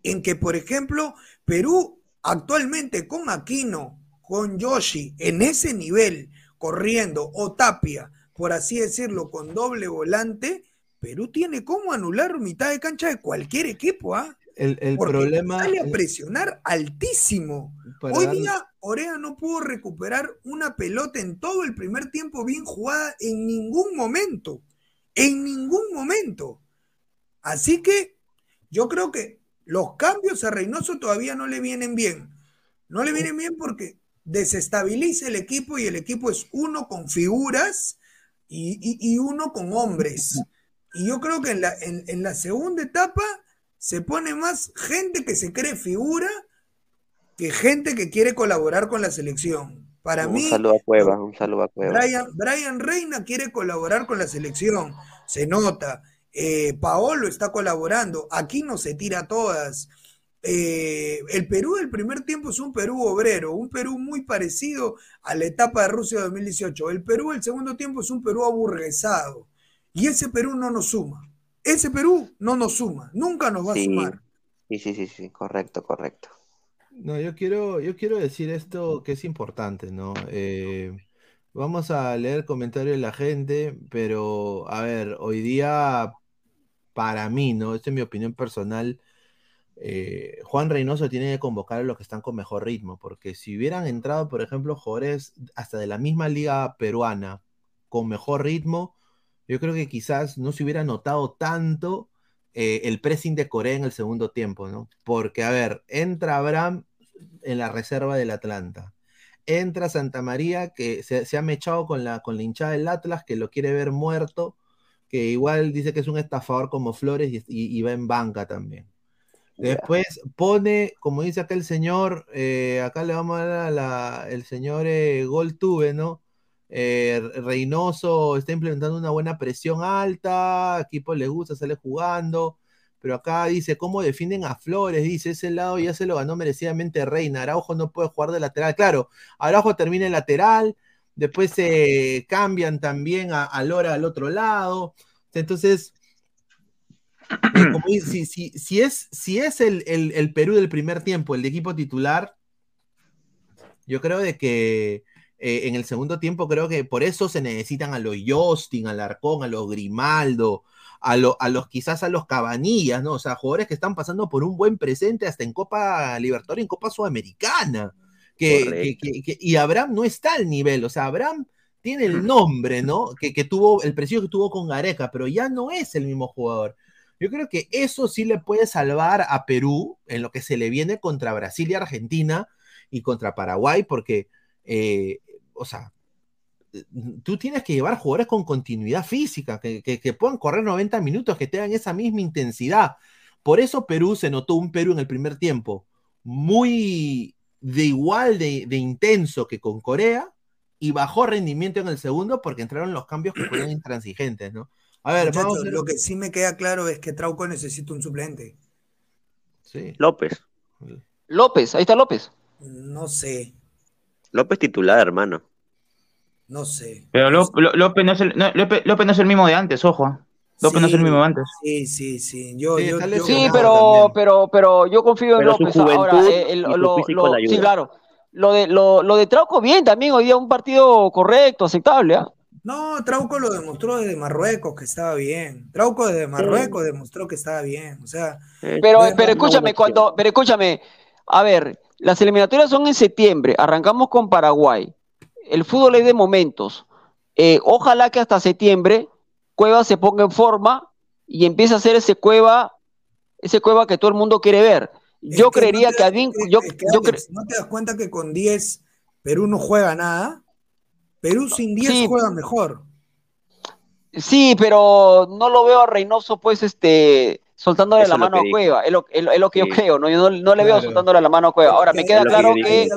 en que, por ejemplo, Perú actualmente con Aquino, con Yoshi, en ese nivel, corriendo, o Tapia, por así decirlo, con doble volante, Perú tiene como anular mitad de cancha de cualquier equipo, ¿ah? El, el Porque problema. sale a presionar altísimo. Hoy dar- día Orea no pudo recuperar una pelota en todo el primer tiempo bien jugada en ningún momento. En ningún momento. Así que yo creo que los cambios a Reynoso todavía no le vienen bien. No le vienen bien porque desestabiliza el equipo y el equipo es uno con figuras y, y- y uno con hombres. Y yo creo que en la, en- en la segunda etapa se pone más gente que se cree figura que gente que quiere colaborar con la selección. Para Un mí, saludo a Cueva, un saludo a Cueva. Brian, Brian Reina quiere colaborar con la selección, se nota. Eh, Paolo está colaborando, aquí no se tira todas. Eh, el Perú del primer tiempo es un Perú obrero, un Perú muy parecido a la etapa de Rusia 2018. El Perú del segundo tiempo es un Perú aburguesado. Y ese Perú no nos suma. Ese Perú no nos suma, nunca nos va a Sí, sumar. sí, sí, sí, sí, correcto, correcto. No, yo quiero, yo quiero decir esto que es importante, ¿no? Eh, vamos a leer comentarios de la gente, pero a ver, hoy día, para mí, ¿no? Esta es mi opinión personal. eh, Juan Reynoso tiene que convocar a los que están con mejor ritmo, porque si hubieran entrado, por ejemplo, jugadores hasta de la misma liga peruana con mejor ritmo, yo creo que quizás no se hubiera notado tanto eh, el pressing de Corea en el segundo tiempo, ¿no? Porque, a ver, entra Abraham en la reserva del Atlanta. Entra Santa María, que se, se ha mechado con la, con la hinchada del Atlas, que lo quiere ver muerto, que igual dice que es un estafador como Flores y, y- y va en banca también. Después pone, como dice acá el señor, eh, acá le vamos a dar a la, el señor eh, Goltube, ¿no? Eh, Reynoso está implementando una buena presión alta, equipo le gusta, sale jugando, pero acá dice, ¿cómo defienden a Flores? Dice, ese lado ya se lo ganó merecidamente Reina, Araujo no puede jugar de lateral, claro, Araujo termina en lateral, después se cambian también a, Lora al otro lado, entonces, eh, si, si- si es, si es el, el- el Perú del primer tiempo, el de equipo titular, yo creo de que eh, en el segundo tiempo creo que por eso se necesitan a los Justin, a Larcón, a los Grimaldo, a, lo- a los quizás a los Cabanillas, ¿no? O sea, jugadores que están pasando por un buen presente hasta en Copa Libertadores, en Copa Sudamericana. Que, Correcto. que- que- que- y Abraham no está al nivel, o sea, Abraham tiene el nombre, ¿no? Que, que tuvo, el precio que tuvo con Gareca, pero ya no es el mismo jugador. Yo creo que eso sí le puede salvar a Perú en lo que se le viene contra Brasil y Argentina y contra Paraguay, porque, eh, o sea, tú tienes que llevar jugadores con continuidad física, que, que- que puedan correr 90 minutos, que tengan esa misma intensidad. Por eso Perú se notó un Perú en el primer tiempo muy de igual de, de intenso que con Corea y bajó rendimiento en el segundo porque entraron los cambios que fueron intransigentes, ¿no? A ver, Muchachos, vamos a ver. lo que sí me queda claro es que Trauco necesita un suplente. Sí. López. López, ahí está López. No sé, López titular, hermano. no sé. Pero Ló- Ló- López, no es el, no, López, López no es el mismo de antes, ojo. López no es el mismo de antes. Sí, sí, sí. Yo, Sí, yo, yo- Sí, pero, pero, pero yo confío en Pero López. Ahora, juventud eh, el- y su lo- sí, claro. Lo de, lo, lo de Trauco, bien también, hoy día un partido correcto, aceptable. ¿ah? No, Trauco lo demostró desde Marruecos que estaba bien. Trauco desde Marruecos demostró que estaba bien. O sea, Eh, Pero, pero escúchame, cuando, pero escúchame, a ver, las eliminatorias son en septiembre, arrancamos con Paraguay. El fútbol es de momentos. Eh, ojalá que hasta septiembre Cueva se ponga en forma y empiece a hacer ese Cueva, ese Cueva que todo el mundo quiere ver. Yo que creería no que es- yo, es que, yo Alex, cre- ¿no te das cuenta que con 10 Perú no juega nada? Perú sin 10 Sí. juega mejor. sí, pero no lo veo a Reynoso, pues, este, soltándole Eso la mano a. Cueva. Es lo, es lo- es lo que yo creo, ¿no? Yo no, no le veo Claro. soltándole la mano a Cueva. Ahora, me queda que claro que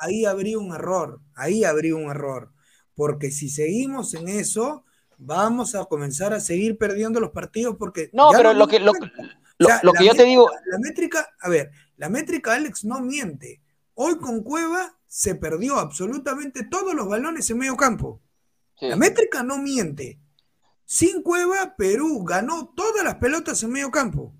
ahí habría, un error. Ahí habría un error. Porque si seguimos en eso, vamos a comenzar a seguir perdiendo los partidos porque. No, pero lo que, lo, lo- O sea, lo que yo te digo, La métrica, a ver, la métrica, Alex, no miente. Hoy con Cueva se perdió absolutamente todos los balones en medio campo. Sí. La métrica no miente. Sin Cueva, Perú ganó todas las pelotas en medio campo.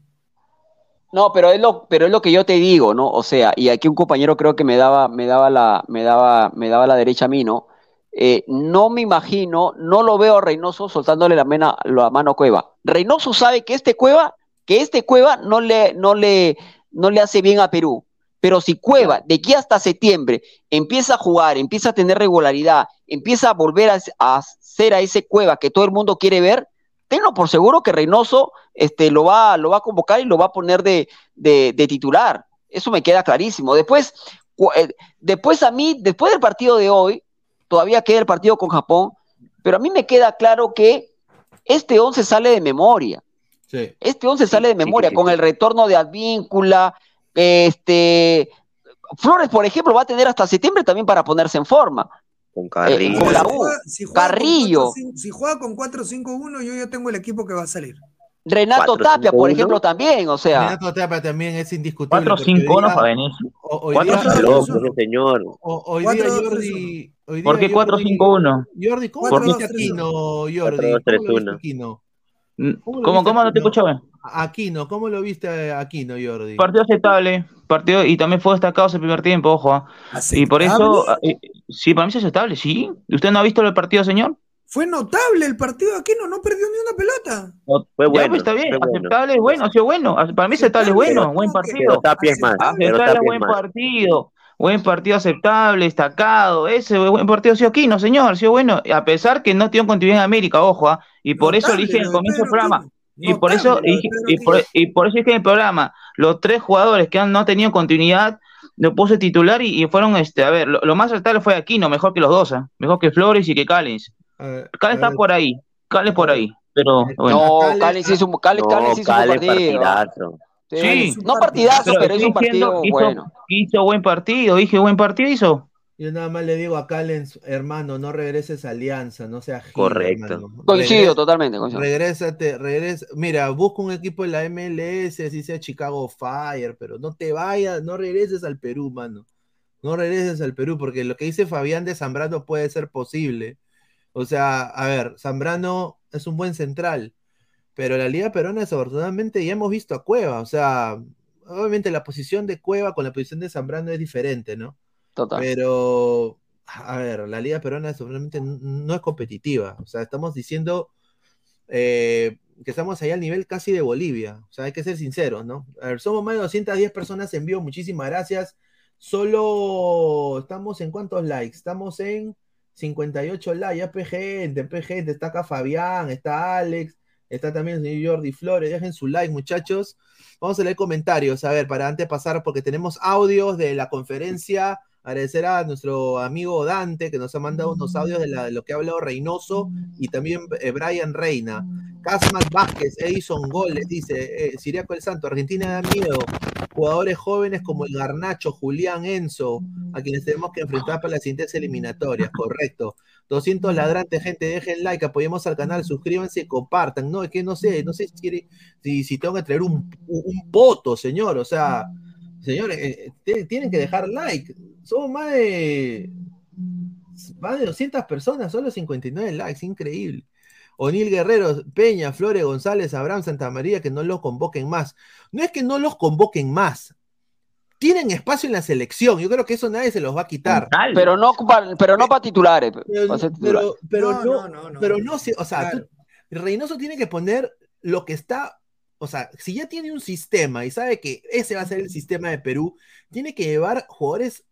No, pero es lo, pero es lo que yo te digo, ¿no? O sea, y aquí un compañero creo que me daba, me daba la, me daba, me daba la derecha a mí, ¿no? Eh, no me imagino, no lo veo a Reynoso soltándole la, mena- la mano a Cueva. Reynoso sabe que este Cueva, que este Cueva no le, no le, no le hace bien a Perú. Pero si Cueva, de aquí hasta septiembre, empieza a jugar, empieza a tener regularidad, empieza a volver a, a ser a ese Cueva que todo el mundo quiere ver, tenlo por seguro que Reynoso este, lo, va, lo va a convocar y lo va a poner de, de- de titular. Eso me queda clarísimo. Después, eh, después a mí, después del partido de hoy, todavía queda el partido con Japón, pero a mí me queda claro que este 11 sale de memoria. Sí. Este 11 sale de sí, memoria, sí, con el retorno de Advíncula. Este, Flores, por ejemplo, va a tener hasta septiembre también para ponerse en forma. Con Eh, Carrillo. con la Si U. juega- si juega con Carrillo. 4-5 Si juega con 4-5-1, yo ya tengo el equipo que va a salir. Renato Tapia, por ejemplo, también, o sea. Renato Tapia también es indiscutible. 4-5-1 porque hoy día- Fabianesi. o- hoy Cuatro, día- cinco, Loco, tres, uno. ese señor. o- hoy día Jordi. ¿Por qué Jordi- 4-5-1? Jordi, ¿cómo Cuatro, lo viste Aquino, Jordi? ¿Cómo lo viste uno. Aquino? Mm, ¿Cómo lo ¿Cómo, viste cómo no te escuchaba? Aquino, ¿cómo lo viste Aquino, Jordi? Partido aceptable, partido y también fue destacado ese primer tiempo, ojo. ah. Y por eso, Aceptable. ah, eh, sí, para mí es aceptable, sí. ¿Usted no ha visto el partido, señor? Fue notable el partido de Aquino, no perdió ni una pelota. Fue Ya, bueno. pues, está bien, aceptable es bueno, ha sido bueno. Para mí aceptable es bueno, buen partido. Tapia es más. Aceptable. Aceptable, buen más. partido. Buen partido aceptable, destacado. Ese buen partido ha sido Aquino, señor. Ha sido bueno. A pesar que no tiene continuidad en América, ojo. ah, Y por eso Notable dije en el comienzo del programa. Y por eso y por, Aquino. y por eso dije en el programa, los tres jugadores que han, no han tenido continuidad, lo puse titular y, y fueron, este, a ver, lo, lo más aceptable fue Aquino, mejor que los dos, ¿ah? mejor que Flores y que Callens. Ver, Callens está ver, por ahí, Callens por ahí, pero bueno. No, Cales hizo, hizo un partido. partidazo. Sí, Sí. no partidazo, Pero pero hizo un diciendo, partido hizo, bueno. hizo buen partido, dije buen partido hizo. Yo nada más le digo a Callens, hermano, no regreses a Alianza, no seas Correcto. Coincido Regres- totalmente. coincido. Regrésate, regresa. Mira, busca un equipo de la MLS, así sea Chicago Fire, pero no te vayas, no regreses al Perú, mano. No regreses al Perú, porque lo que dice Fabián de Zambrano puede ser posible. O sea, a ver, Zambrano es un buen central, pero la Liga Peruana, desafortunadamente, ya hemos visto a Cueva. O sea, obviamente la posición de Cueva con la posición de Zambrano es diferente, ¿no? Total. Pero, a ver, la Liga Peruana seguramente no es competitiva. O sea, estamos diciendo eh, que estamos ahí al nivel casi de Bolivia. O sea, hay que ser sinceros, ¿no? A ver, somos más de 210 personas en vivo. Muchísimas gracias. Solo estamos en cuántos likes? Estamos en 58 likes. Ya PG, PG, está acá Fabián, está Alex, está también el señor Jordi Flores. Dejen su like, muchachos. Vamos a leer comentarios, a ver, para antes pasar, porque tenemos audios de la conferencia Agradecer a nuestro amigo Dante que nos ha mandado unos audios de, la- lo que ha hablado Reynoso y también eh, Brian Reina. Casmas Vázquez, Edison Goles, dice eh, Siriaco el Santo, Argentina da miedo. Jugadores jóvenes como el Garnacho, Julián Enzo, a quienes tenemos que enfrentar para las siguientes eliminatorias, correcto. 200 ladrantes, gente, dejen like, apoyemos al canal, suscríbanse y compartan. No, es que no sé, no sé si, quiere- si, tengo que traer un, un, un voto, señor. O sea, señores, eh, te- tienen que dejar like. Somos más de, más de 200 personas, solo 59 likes, increíble. O'Neill Guerrero, Peña, Flores, González, Abraham, Santa María, que no los convoquen más. No es que no los convoquen más. Tienen espacio en la selección. Yo creo que eso nadie se los va a quitar. Pero no, pa- pero no para titulares. Pero, pero, pero No, no, no, no, pero no. o sea, tú- Reynoso tiene que poner lo que está, o sea, si ya tiene un sistema y sabe que ese va a ser el sistema de Perú, tiene que llevar jugadores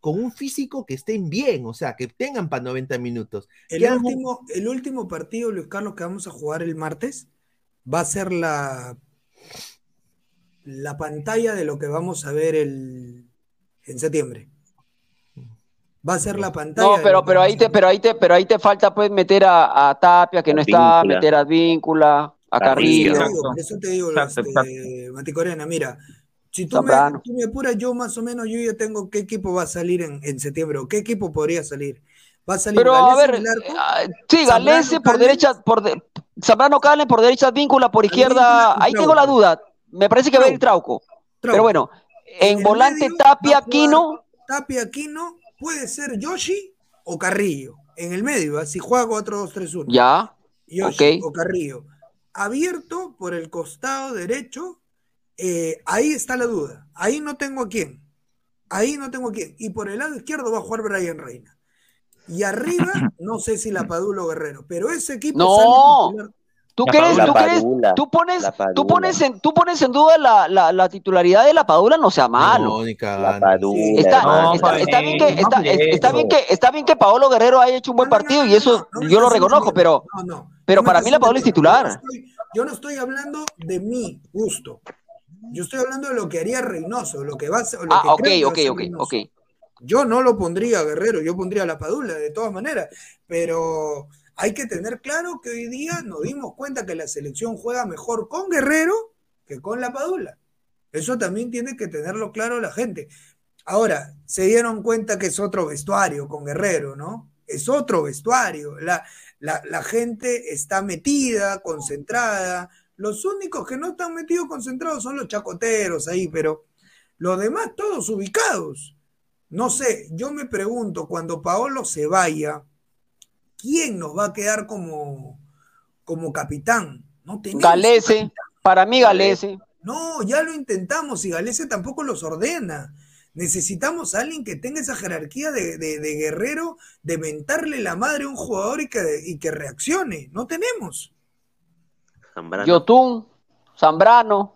con un físico que estén bien, o sea, que tengan para 90 minutos. El último, el último partido, Luis Carlos, que vamos a jugar el martes, va a ser la, la pantalla de lo que vamos a ver el, en septiembre. Va a ser la pantalla. No, de pero, pero ahí te, pero ahí te, pero ahí te falta pues meter a, a Tapia, que no está, meter a Víncula, a Carrillo. Por eso te digo, por eso te digo, Exacto, este, Mati Corena, mira, si tú me, Zambrano. tú me apuras, yo más o menos, yo ya tengo qué equipo va a salir en, en septiembre, o qué equipo podría salir. Va a salir Pero a Galese ver, arco, ah, sí, Galese por derecha, por de- Zambrano Calen por derecha, Víncula por izquierda. Ahí tengo la duda. Me parece que va a ir Trauco. Pero bueno, En volante medio a Tapia, jugar Aquino. Tapia Aquino, puede ser Yoshi o Carrillo. En el medio, así juega 4-2-3-1. Ya. Yoshi o Carrillo. Abierto por el costado derecho, eh, ahí está la duda. Ahí no tengo a quién. Ahí no tengo a quién. Y por el lado izquierdo va a jugar Brian Reina. Y arriba, no sé si la Padula o Guerrero, pero ese equipo No. sale. ¿Tú La crees, La tú crees, tú pones, tú pones en, tú pones en duda la, la, la titularidad de la Padula, no sea malo. Está, bien que, no está, bien que, está bien que Paolo Guerrero haya hecho un buen partido y eso no, no me yo lo reconozco, pero, no, pero para mí la Padula es titular. Yo no, estoy, yo no estoy hablando de mi gusto. Yo estoy hablando de lo que haría Reynoso, lo que va a. Lo Ah, que ok, creo que ok, ok, ok. Yo no lo pondría a Guerrero, yo pondría a la Padula, de todas maneras. Pero hay que tener claro que hoy día nos dimos cuenta que la selección juega mejor con Guerrero que con la Padula. Eso también tiene que tenerlo claro la gente. Ahora, se dieron cuenta que es otro vestuario con Guerrero, ¿no? Es otro vestuario. La, la, la gente está metida, concentrada. Los únicos que no están metidos concentrados son los chacoteros ahí, pero los demás todos ubicados. No sé, yo me pregunto, cuando Paolo se vaya, ¿quién nos va a quedar como, como capitán? No Galese, capitán. para mí Galese. No, ya lo intentamos y Galese tampoco los ordena. Necesitamos a alguien que tenga esa jerarquía de, de- de guerrero, de mentarle la madre a un jugador y que, y que reaccione. No tenemos. Zambrano. Yotun, Zambrano.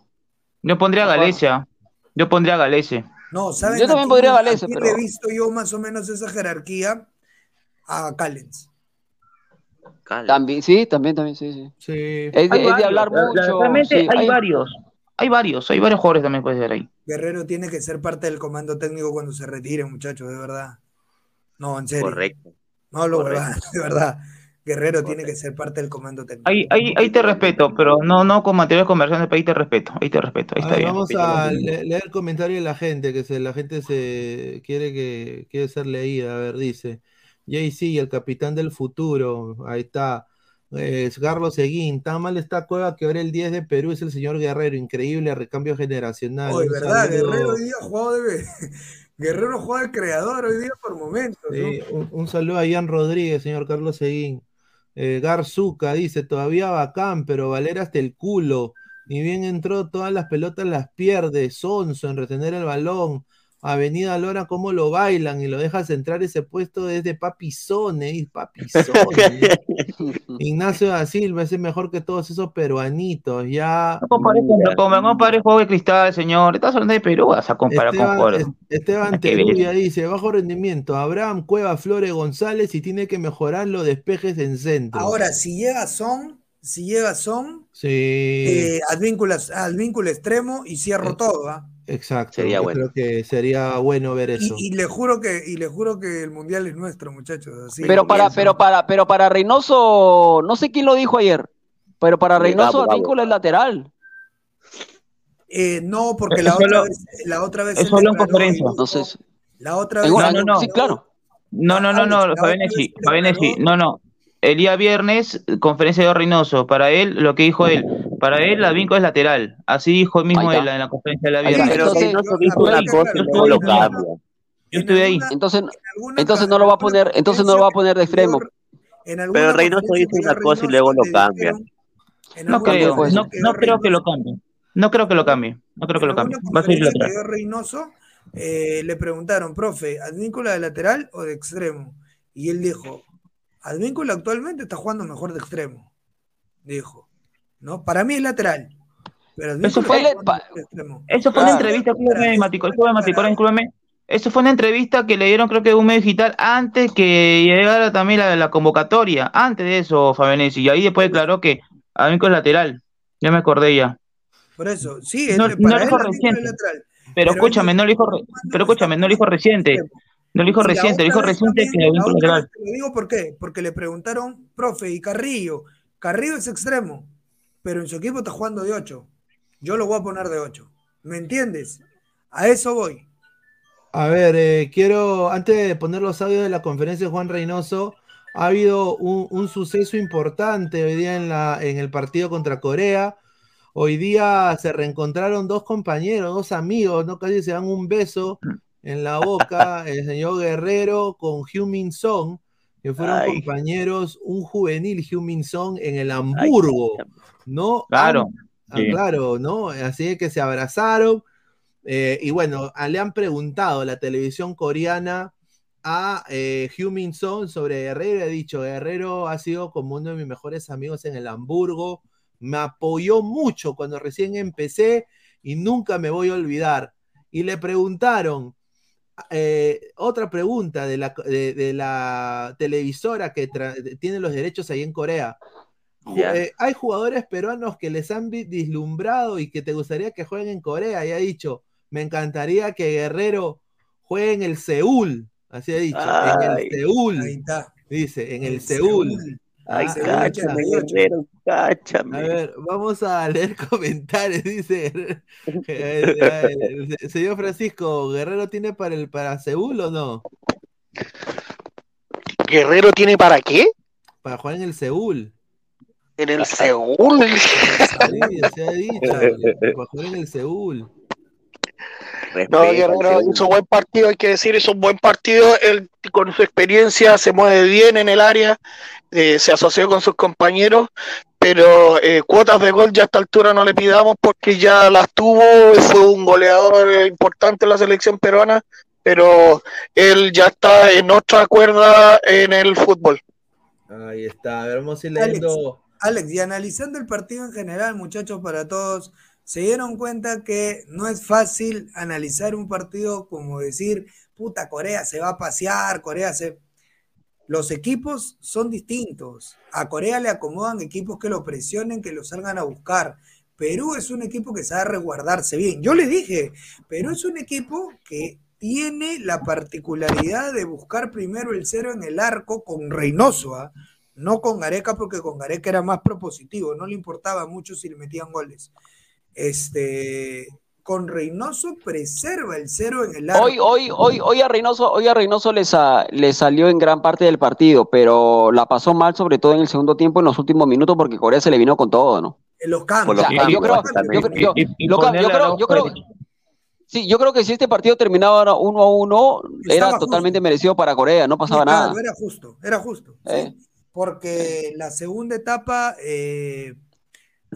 Yo pondría a Galicia. Yo pondría a Galese. No, ¿saben Yo también quién- podría a pero- le he visto yo más o menos esa jerarquía? A Callens. También, sí, también, también, sí, sí. Sí. Es de, es hablar la- la- mucho. Realmente sí, hay hay- varios. Hay varios, hay varios jugadores también puede ser ahí. Guerrero tiene que ser parte del comando técnico cuando se retire, muchachos, de verdad. No, en serio. Correcto. No, lo Correcto. verdad, de verdad. Guerrero tiene que ser parte del comando técnico. Ahí, ahí, ahí te respeto, pero no, no con material de conversación, pero ahí te respeto, ahí te respeto, ahí A está ver, bien. vamos a le- leer el comentario de la gente, que se, la gente se quiere que quiere ser leída. A ver, dice JC, el capitán del futuro. Ahí está. Eh, es Carlos Seguín, tan mal está Cueva que ahora el 10 de Perú es el señor Guerrero, increíble recambio generacional. Hoy, ¿verdad? saludo- Guerrero hoy día de. Guerrero juega de creador hoy día por momentos. ¿no? Sí, un, un saludo a Ian Rodríguez, señor Carlos Seguín. Eh, Garzuca dice, todavía bacán, pero Valera hasta el culo. Ni bien entró, todas las pelotas las pierde. Sonso en retener el balón. Avenida Lora, cómo lo bailan y lo dejas entrar ese puesto desde Papizone, y Papizone. Ignacio da Silva, ese es mejor que todos esos peruanitos. Ya No compares con, con, no compares juego de cristal, señor. Estás hablando de Perú, vas a comparar con Esteban, jugadores. Es- Esteban ver. Teruya dice, bajo rendimiento, Abraham, Cueva, Flores, González y tiene que mejorar los despejes en centro. Ahora, si llega Son, si llega Son, Sí. eh, al, vínculo, al vínculo extremo y cierro todo. ¿ah? Exacto. Sería yo bueno. Creo que sería bueno ver eso. Y, y le juro que, y le juro que el mundial es nuestro, muchachos. así Pero para, pero para, pero para Reynoso, no sé quién lo dijo ayer, pero para Reynoso. Advíncula es lateral. Eh, no, porque la otra vez, la otra vez eso él habló en conferencia. Entonces, la otra vez no, no, no. sí, claro. No, no, no, Alex, no, Fabianesi, declaró- no, no. El día viernes, conferencia de Reynoso. Para él, lo que dijo él, para él la vinco es lateral. Así dijo mismo Ahí él en la conferencia de la viernes. Pero entonces- Reynoso dijo una cosa y luego lo cambia. Yo estuve ahí. Entonces, entonces no lo va a poner, entonces no lo va a poner de extremo. Pero Reynoso dio una cosa y luego lo cambia. No alguna creo, no, no creo que lo cambie. No creo que lo cambie. No creo que lo cambie. Va a seguir lateral. Reynoso, eh, le preguntaron, profe, ¿Advíncula de lateral o de extremo? Y él dijo, Advíncula actualmente está jugando mejor de extremo. Dijo, ¿no? Para mí es lateral. Pero Advíncula Eso fue- pa- de. Eso fue una Claro. entrevista, escúchame, Matico, para- escúchame. Eso fue una entrevista que le dieron, creo que de un medio digital, antes que llegara también la, la convocatoria. Antes de eso, Fabianesi. Y ahí después declaró que Advinco es lateral. Ya me acordé ya. Por eso, sí, No- él- no para dijo él Advíncula es lateral. Pero Pero escúchame, no lo dijo, pero escúchame, no lo dijo reciente. No lo dijo reciente, otra dijo reciente que vez te lo digo por qué, porque le preguntaron, profe, y Carrillo. Carrillo es extremo, pero en su equipo está jugando de 8. Yo lo voy a poner de 8. ¿Me entiendes? A eso voy. A ver, eh, quiero, antes de poner los audios de la conferencia de Juan Reynoso, ha habido un, un suceso importante hoy día en, la, en el partido contra Corea. Hoy día se reencontraron dos compañeros, dos amigos, ¿no? Casi se dan un beso en la boca, el señor Guerrero con Min Song, que fueron Ay. compañeros, un juvenil Min Song en el Hamburgo, ¿no? Claro. Ah, Sí. claro, ¿no? Así que se abrazaron. eh, y bueno, a- le han preguntado la televisión coreana a eh, Min Song sobre Guerrero y ha dicho, Guerrero ha sido como uno de mis mejores amigos en el Hamburgo, me apoyó mucho cuando recién empecé y nunca me voy a olvidar. Y le preguntaron, eh, otra pregunta de la, de, de la televisora que tiene los derechos ahí en Corea. Eh, hay jugadores peruanos que les han vi- vislumbrado y que te gustaría que jueguen en Corea y ha dicho, me encantaría que Guerrero juegue en el Seúl, así ha dicho, en el. Seúl, Ahí está. dice, en el, El Seúl. Seúl. Ay, Ah, cáchame, 88. Guerrero, A cáchame. ver, vamos a leer comentarios, dice el señor Francisco, ¿Guerrero tiene para el para Seúl o no? ¿Guerrero tiene para qué? Para jugar en el Seúl. En el Seúl. Sí, se ha dicho, para jugar en el Seúl. No, Guerrero hizo buen partido, hay que decir, hizo un buen partido. Él con su experiencia se mueve bien en el área, eh, se asoció con sus compañeros, pero eh, cuotas de gol ya a esta altura no le pidamos porque ya las tuvo, fue un goleador importante en la selección peruana, pero él ya está en otra cuerda en el fútbol. Ahí está, a ver, vamos a ir leyendo. Alex, y analizando el partido en general, muchachos, para todos, se dieron cuenta que no es fácil analizar un partido como decir, puta, Corea se va a pasear, Corea se... Los equipos son distintos. A Corea le acomodan equipos que lo presionen, que lo salgan a buscar. Perú es un equipo que sabe resguardarse bien. Yo le dije, Perú es un equipo que tiene la particularidad de buscar primero el cero en el arco con Reynoso, ¿ah? no con Gareca, porque con Gareca era más propositivo, no le importaba mucho si le metían goles. Este, con Reynoso preserva el cero en el arco. Hoy, hoy, hoy, hoy a Reynoso, hoy a Reynoso le, sa- le salió en gran parte del partido, pero la pasó mal, sobre todo en el segundo tiempo, en los últimos minutos, porque Corea se le vino con todo, ¿no? En los cambios. O sea, yo creo, creo- creo, creo, sí, yo creo que si este partido terminaba uno a uno, era totalmente justo. merecido para Corea, no pasaba claro, nada. Era justo, era justo. sí. Eh. Porque la segunda etapa eh,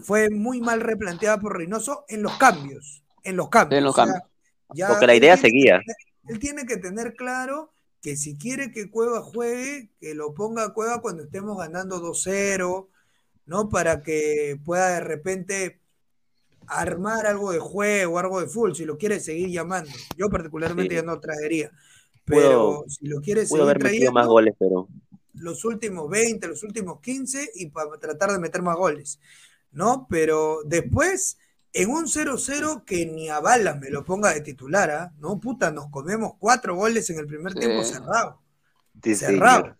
fue muy mal replanteada por Reynoso en los cambios. En los cambios. En los O sea, cambios. ya Porque la idea seguía. él tiene que tener claro que si quiere que Cueva juegue, que lo ponga a Cueva cuando estemos ganando 2-0, ¿no? Para que pueda de repente armar algo de juego, algo de full, si lo quiere seguir llamando. Yo particularmente Sí. ya no traería. Pero si lo quiere seguir haber trayendo, más goles, pero los últimos 20, los últimos 15 y para tratar de meter más goles, ¿no? Pero después en un 0-0 que ni a balas me lo ponga de titular, ¿ah? No, puta, nos comemos cuatro goles en el primer tiempo cerrado. cerrado.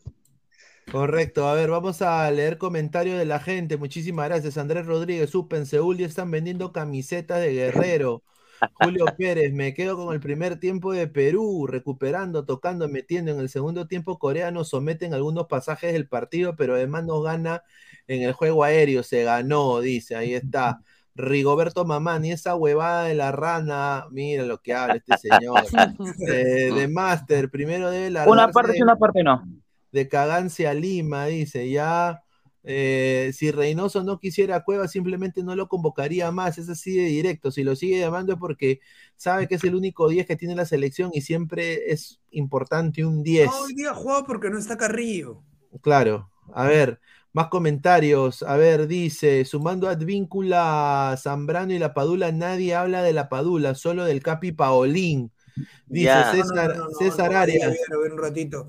Correcto, a ver, vamos a leer comentarios de la gente. Muchísimas gracias. Andrés Rodríguez, Supen, Seúl ya están vendiendo camisetas de Guerrero. Julio Pérez, me quedo con el primer tiempo de Perú, recuperando, tocando, metiendo. En el segundo tiempo, Corea nos someten algunos pasajes del partido, pero además nos gana en el juego aéreo. Se ganó, dice, ahí está. Rigoberto Mamán y esa huevada de la rana, mira lo que habla este señor. Eh, de Master, primero de la. Una parte y una parte no. De Cagancia Lima, dice, ya. Eh, si Reynoso no quisiera Cueva, simplemente no lo convocaría más. Es así de directo. Si lo sigue llamando es porque sabe que es el único 10 que tiene la selección y siempre es importante un 10. No, hoy día jugado porque no está Carrillo. Claro. A ver, más comentarios. A ver, dice, sumando Advíncula, Zambrano y la Padula, nadie habla de la Padula, solo del Capi Paolín. Dice César, César Arias. un ratito.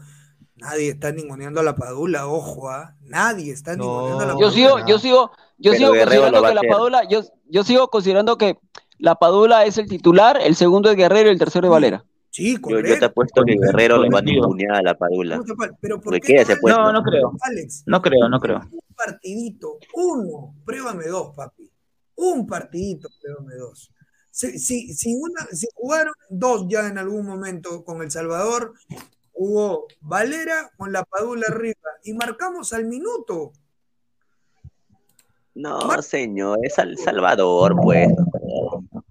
Nadie está ninguneando a la Padula, ojo, ¿ah? Nadie está ninguneando a la Padula. Yo sigo, yo sigo, yo sigo considerando que la Padula, yo, yo sigo considerando que la Padula es el titular, el segundo es Guerrero y el tercero es Valera. Sí, yo, yo, te apuesto que Guerrero le va a ningunear a la Padula. Pero ¿por qué no, no creo. Alex, no creo, no creo. Un partidito, uno, pruébame dos, papi. Un partidito, pruébame dos. Si, si, si, una, si jugaron dos ya en algún momento con El Salvador, jugó Valera con la Padula arriba y marcamos al minuto. No, señor, es El Salvador, pues.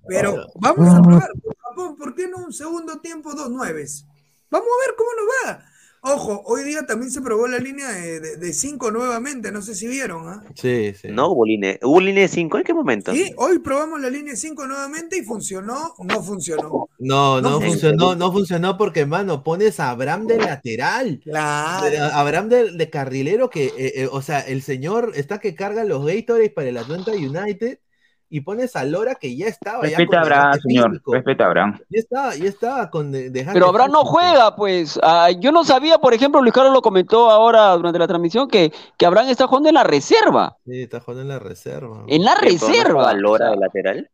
Pero vamos a probar Japón, ¿por qué no un segundo tiempo dos nueves? Vamos a ver cómo nos va. Ojo, hoy día también se probó la línea de 5 nuevamente, no sé si vieron. ¿ah? Sí, sí. No hubo línea, ¿hubo línea de 5? ¿En qué momento? Sí, hoy probamos la línea de 5 nuevamente y funcionó, no funcionó. No, no, funcionó, no funcionó porque, mano, pones a Abraham de lateral. Claro. Abraham de, carrilero que, eh, eh, o sea, el señor está que carga los Gatorades para el Atlanta United y pones a Lora que ya estaba. Respeta a Abraham, señor. Respeta a Abraham. Ya estaba, ya estaba con. Pero Abraham no juega, pues. Ah, yo no sabía, por ejemplo, Luis Carlos lo comentó ahora durante la transmisión, que, que Abraham está jugando en la reserva. Sí, está jugando en la reserva. En la reserva. Lora de lateral?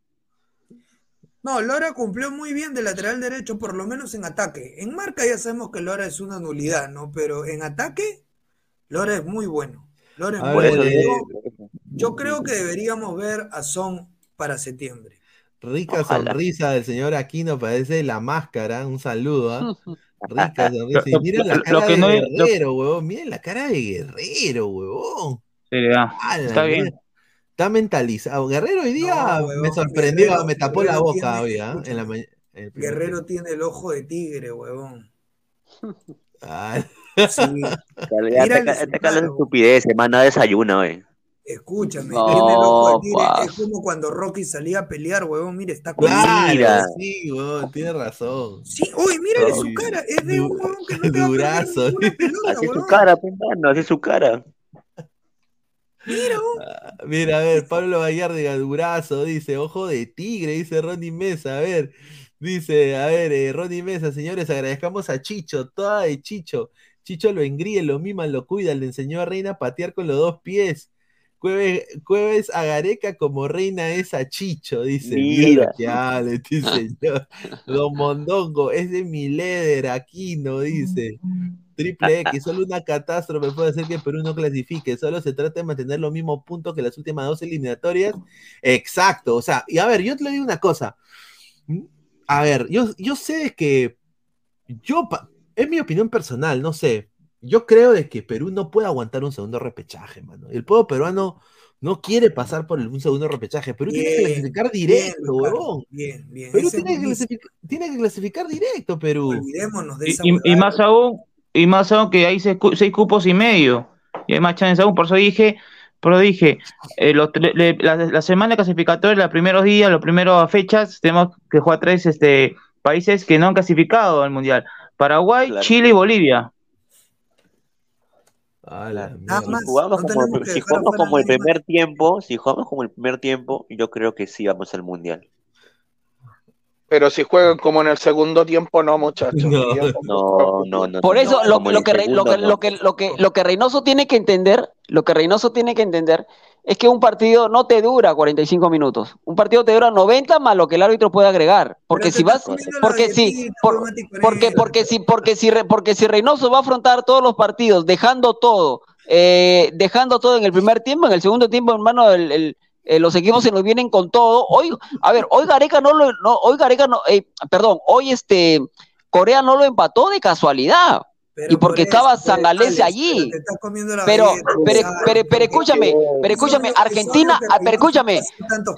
No, Lora cumplió muy bien de lateral derecho, por lo menos en ataque. En marca ya sabemos que Lora es una nulidad, ¿no? Pero en ataque, Lora es muy bueno. Lora es muy bueno. Eh, yo creo que deberíamos ver a Son para septiembre. Rica sonrisa del señor Aquino, parece la máscara. Un saludo, ¿ah? Rica sonrisa. miren la cara de Guerrero, huevón. Miren la cara de Guerrero, huevón. Sí, está bien. Está mentalizado. Guerrero hoy día me sorprendió, me tapó la boca hoy, ¿ah? Guerrero tiene el ojo de tigre, huevón. Ah. Sí. Mira te, te, te estupidez, hermana desayuna, güey. Escúchame, de tigre. Es como cuando Rocky salía a pelear, huevón. Mire, está con Claro, sí, huevón, tiene razón. Sí, uy, mírale su cara. Es de un huevón que no te Durazo. Así su cara, pensando, así su cara. Mira, ah, mira, a ver, Pablo Gallardiga, durazo, dice, ojo de tigre, dice Ronnie Mesa, a ver, dice, a ver, eh, Ronnie Mesa, señores, agradezcamos a Chicho, toda de Chicho. Chicho lo engríe, lo mima, lo cuida, le enseñó a Reina a patear con los dos pies. Cueves, Agareca como reina es a Chicho, dice. Mira, mira este señor. Don Mondongo, es de mi leder, aquí no dice. Triple X, solo una catástrofe puede hacer que Perú no clasifique. Solo se trata de mantener los mismos puntos que las últimas dos eliminatorias. Exacto. O sea, y a ver, yo te le digo una cosa. A ver, yo, yo sé que. Yo, es mi opinión personal, no sé yo creo de que Perú no puede aguantar un segundo repechaje, mano. El pueblo peruano no quiere pasar por un segundo repechaje. Perú tiene que clasificar directo, huevón. Bien, bien. Perú tiene que, clasificar, tiene que, clasificar, directo, Perú. Olvidémonos de esa y, y, más aún, y más aún que hay seis, cupos y medio. Y hay más chances aún. Por eso dije, pero dije, eh, la, semana clasificatoria, los primeros días, las primeras fechas, tenemos que jugar tres este, países que no han clasificado al Mundial. Paraguay, Chile y Bolivia si jugamos, como, el primer tiempo, si jugamos como el primer tiempo, yo creo que sí vamos al mundial. Pero si juegan como en el segundo tiempo, no, muchachos. No, no, no. Por eso lo, que, lo, que, lo, que, lo, que, lo que Reynoso tiene que entender, lo que Reynoso tiene que entender es que un partido no te dura 45 minutos. Un partido te dura 90 más lo que el árbitro puede agregar. Porque si vas, porque si, por- porque, porque si, porque si, Re- porque si Reynoso va a afrontar todos los partidos, dejando todo, eh, dejando todo en el primer tiempo, en el segundo tiempo, hermano, el, el- eh, los equipos se nos vienen con todo. Hoy, a ver, hoy Gareca no lo, no, hoy Gareca no, eh, perdón, hoy este Corea no lo empató de casualidad. Pero y porque por estaba Sangalese allí. pero Pero, pero, ¿sabes? pero, escúchame, pero escúchame, Argentina, ah, pero escúchame,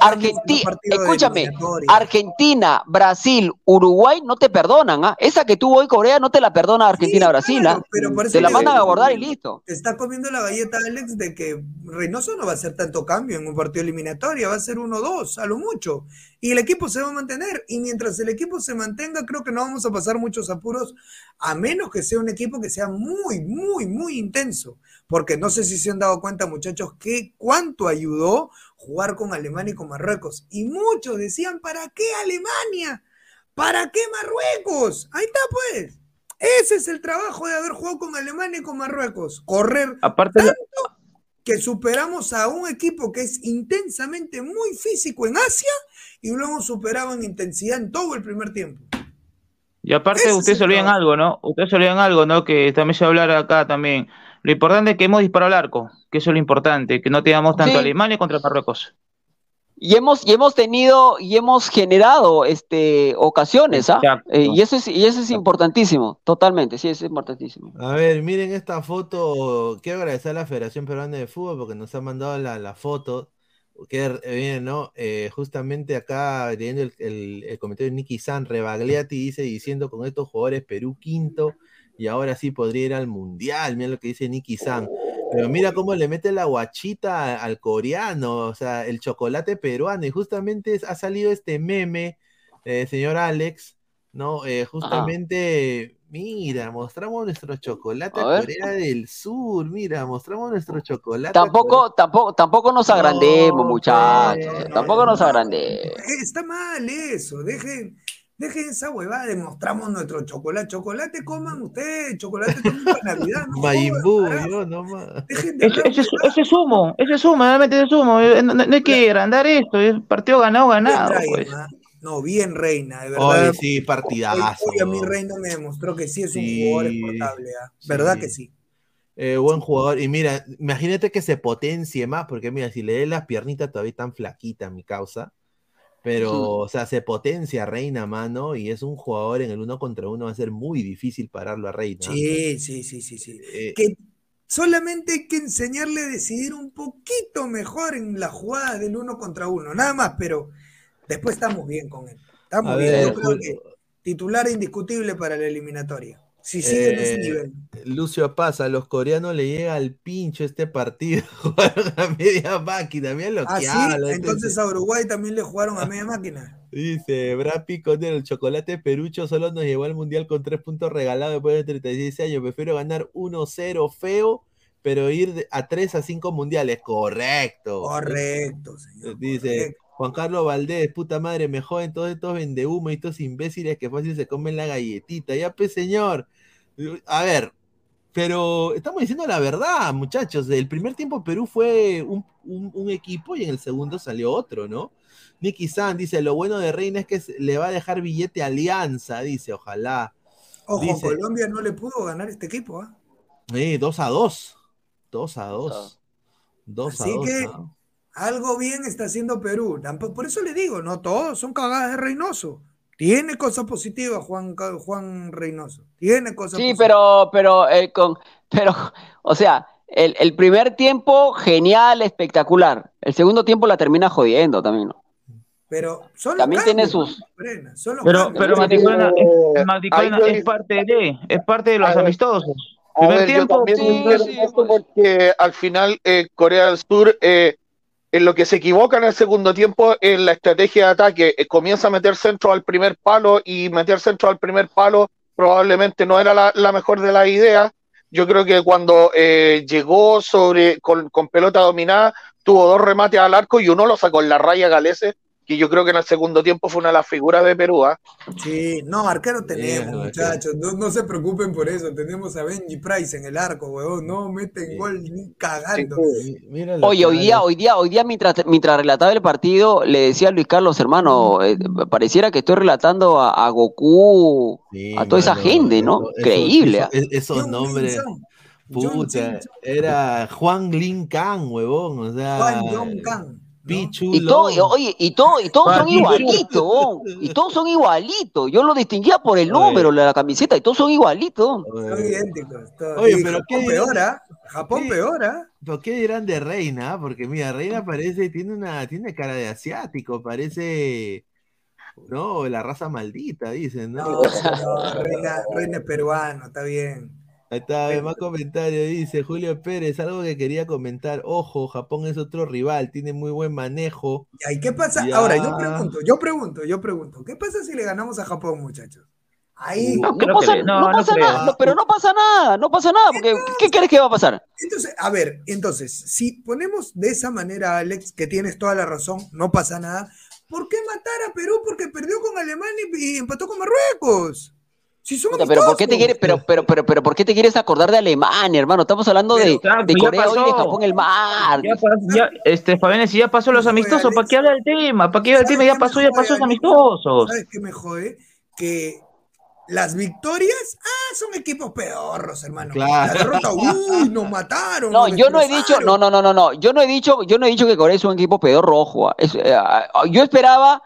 Argentina, escúchame. Argentina, Brasil, Uruguay no te perdonan, ¿ah? Esa que tuvo hoy Corea no te la perdona Argentina, Brasil, ¿ah? pero por eso Te la mandan a abordar y listo. Te está comiendo la galleta, Alex, de que Reynoso no va a hacer tanto cambio en un partido eliminatorio, va a ser 1-2, a lo mucho. Y el equipo se va a mantener. Y mientras el equipo se mantenga, creo que no vamos a pasar muchos apuros, a menos que sea un equipo que sea muy, muy, muy intenso. Porque no sé si se han dado cuenta, muchachos, que cuánto ayudó jugar con Alemania y con Marruecos. Y muchos decían, ¿para qué Alemania? ¿Para qué Marruecos? Ahí está, pues. Ese es el trabajo de haber jugado con Alemania y con Marruecos. Correr Aparte, tanto que superamos a un equipo que es intensamente muy físico en Asia y luego superaban intensidad en todo el primer tiempo. Y aparte, Ese es ustedes se olvidan algo, ¿no? Ustedes se olvidan algo, ¿no? Que también se va a hablar acá también. Lo importante es que hemos disparado al arco, que eso es lo importante, que no tengamos tanto Sí. Alemania contra Marruecos. Y hemos, y hemos tenido, y hemos generado este ocasiones, ¿ah? Eh, y eso es, y eso es importantísimo, totalmente, sí, eso es importantísimo. A ver, miren esta foto. Quiero agradecer a la Federación Peruana de Fútbol porque nos ha mandado la, la foto. Que bien, ¿no? Eh, justamente acá leyendo el, el- comentario de Nicky San, Rebagliati dice diciendo con estos jugadores Perú quinto y ahora sí podría ir al mundial. Mira lo que dice Nicky San. Pero mira cómo le mete la guachita al coreano, o sea, el chocolate peruano. Y justamente ha salido este meme, eh, señor Alex, ¿no? Eh, justamente, mira, mostramos nuestro chocolate A. Corea del Sur, mira, mostramos nuestro chocolate. Corea- Tampoco, tampoco, tampoco nos agrandemos, No, muchachos. tampoco nos no. agrandemos. Eh, Está mal eso, dejen, dejen esa huevada, demostramos nuestro chocolate. Chocolate coman ustedes, chocolate tomen para Navidad. No carajo. yo nomás. Dejen de Ese, es- es humo, ese es humo, realmente es humo. eh, No, no- no hay que agrandar esto, es partido ganado, ganado, pues. No, bien Reina, de verdad. Oye, sí, partidazo. hoy a mi Reina me demostró que sí es un Sí, jugador exportable, ¿ah? ¿verdad sí. que sí? Eh, buen jugador. Y mira, imagínate que se potencie más, porque mira, si le dé las piernitas todavía están flaquitas, mi causa. Pero, o sea, se potencia Reina, mano, y es un jugador en el uno contra uno, va a ser muy difícil pararlo a Reina. Sí, sí, sí, sí, sí. Eh, Que solamente hay que enseñarle a decidir un poquito mejor en las jugadas del uno contra uno, nada más, pero después estamos bien con él. Estamos bien. Yo creo que titular indiscutible para la eliminatoria. Si sigue en ese eh, nivel. Lucio Paz, a los coreanos le llega al pincho este partido. Jugaron a media máquina, mira lo Ah, que sí, habla. este entonces a Uruguay también le jugaron a media máquina. Dice, Brapi con el chocolate perucho solo nos llevó al mundial con tres puntos regalados después de 36 años. Prefiero ganar 1-0 feo, pero ir a 3 a 5 mundiales. Correcto. Correcto, señor. Dice correcto. Juan Carlos Valdés, puta madre, me joden todos estos vendehumo y estos imbéciles que fácil se comen la galletita. Ya, pues, señor. A ver, pero estamos diciendo la verdad, muchachos. El primer tiempo Perú fue un, un- un equipo y en el segundo salió otro, ¿no? Nicky San dice, lo bueno de Reina es que le va a dejar billete a Alianza, dice, ojalá. Ojo, Dice- Colombia no le pudo ganar este equipo, ¿ah? Eh, 2 a 2. 2 a 2. 2 a Así 2. que. Algo bien está haciendo Perú. Por eso le digo, no todos son cagadas de Reynoso. Tiene cosas positivas Juan, Juan Reynoso. Tiene cosas Sí, positivas. pero, pero, eh, con, pero, o sea, el, el primer tiempo, genial, espectacular. El segundo tiempo la termina jodiendo también, ¿no? Pero son los También tiene sus- Pero, pero Maticorena, es, parte de, es parte de los amistosos. Primer ver, tiempo, sí, porque al final eh, Corea del Sur, eh, en lo que se equivoca en el segundo tiempo, en la estrategia de ataque, eh, comienza a meter centro al primer palo y meter centro al primer palo probablemente no era la, mejor de las ideas. Yo creo que cuando eh, llegó sobre con, con pelota dominada, tuvo dos remates al arco y uno lo sacó en la raya Galese que yo creo que en el segundo tiempo fue una de las figuras de Perú. ¿ah? Sí, no, arquero tenemos, Bien, muchachos. No, no se preocupen por eso. Tenemos a Benji Price en el arco, huevón. No meten gol ni cagando. La Oye, hoy día, hoy día, hoy día mientras, mientras relataba el partido, le decía a Luis Carlos, hermano, eh, pareciera que estoy relatando a, a Goku, Sí, a toda esa mano, gente, ¿no? eso- Increíble. eso- ¿ah? es- esos nombres, puta, era Juan Lin Kang, huevón, o sea, Juan John Kang. ¿No? Pichu Y todo, y- Long. oye, y todo, y todos son igualitos, y todos son igualitos. Yo lo distinguía por el número de la camiseta, y todos son igualitos. Son idénticos. todos. Oye, pero Japón ¿qué dirán? peor, ¿ah? Japón Sí. peor, ¿ah? ¿Pero qué dirán de Reina? Porque mira, Reina parece, tiene una, tiene cara de asiático, parece, no, la raza maldita, dicen, ¿no? No, no, reina, reina es peruano, está bien. Ahí está, ve, más comentario, dice Julio Pérez, algo que quería comentar, ojo, Japón es otro rival, tiene muy buen manejo. ¿Y qué pasa? Ya. Ahora, yo pregunto, yo pregunto, yo pregunto. ¿Qué pasa si le ganamos a Japón, muchachos? Ahí. No No pasa, no no, no pasa nada, no, pero no pasa nada, no pasa nada, porque ¿qué crees que va a pasar? Entonces, a ver, entonces, si ponemos de esa manera, Alex, que tienes toda la razón, no pasa nada, ¿por qué matar a Perú? Porque perdió con Alemania y, y empató con Marruecos. Si son Puta, pero ¿por qué te quieres, pero, pero, pero, pero ¿por qué te quieres acordar de Alemania, hermano? Estamos hablando de, ya Corea hoy y de pasó. Japón el mar. Ya, este, Fabián, si ya pasó los Oye, amistosos, ¿para qué habla del tema? ¿Para qué habla del ¿sabes tema? Ya pasó, ya pasó los amistosos. ¿Sabes qué me jode? Que las victorias, ah, son equipos pedorros, hermano. Claro. La derrota, uy, nos mataron. No, nos yo no he dicho, no, no, no, no, no, yo no he dicho, yo no he dicho que Corea es un equipo peor rojo. ah. Es, eh, ah, yo esperaba,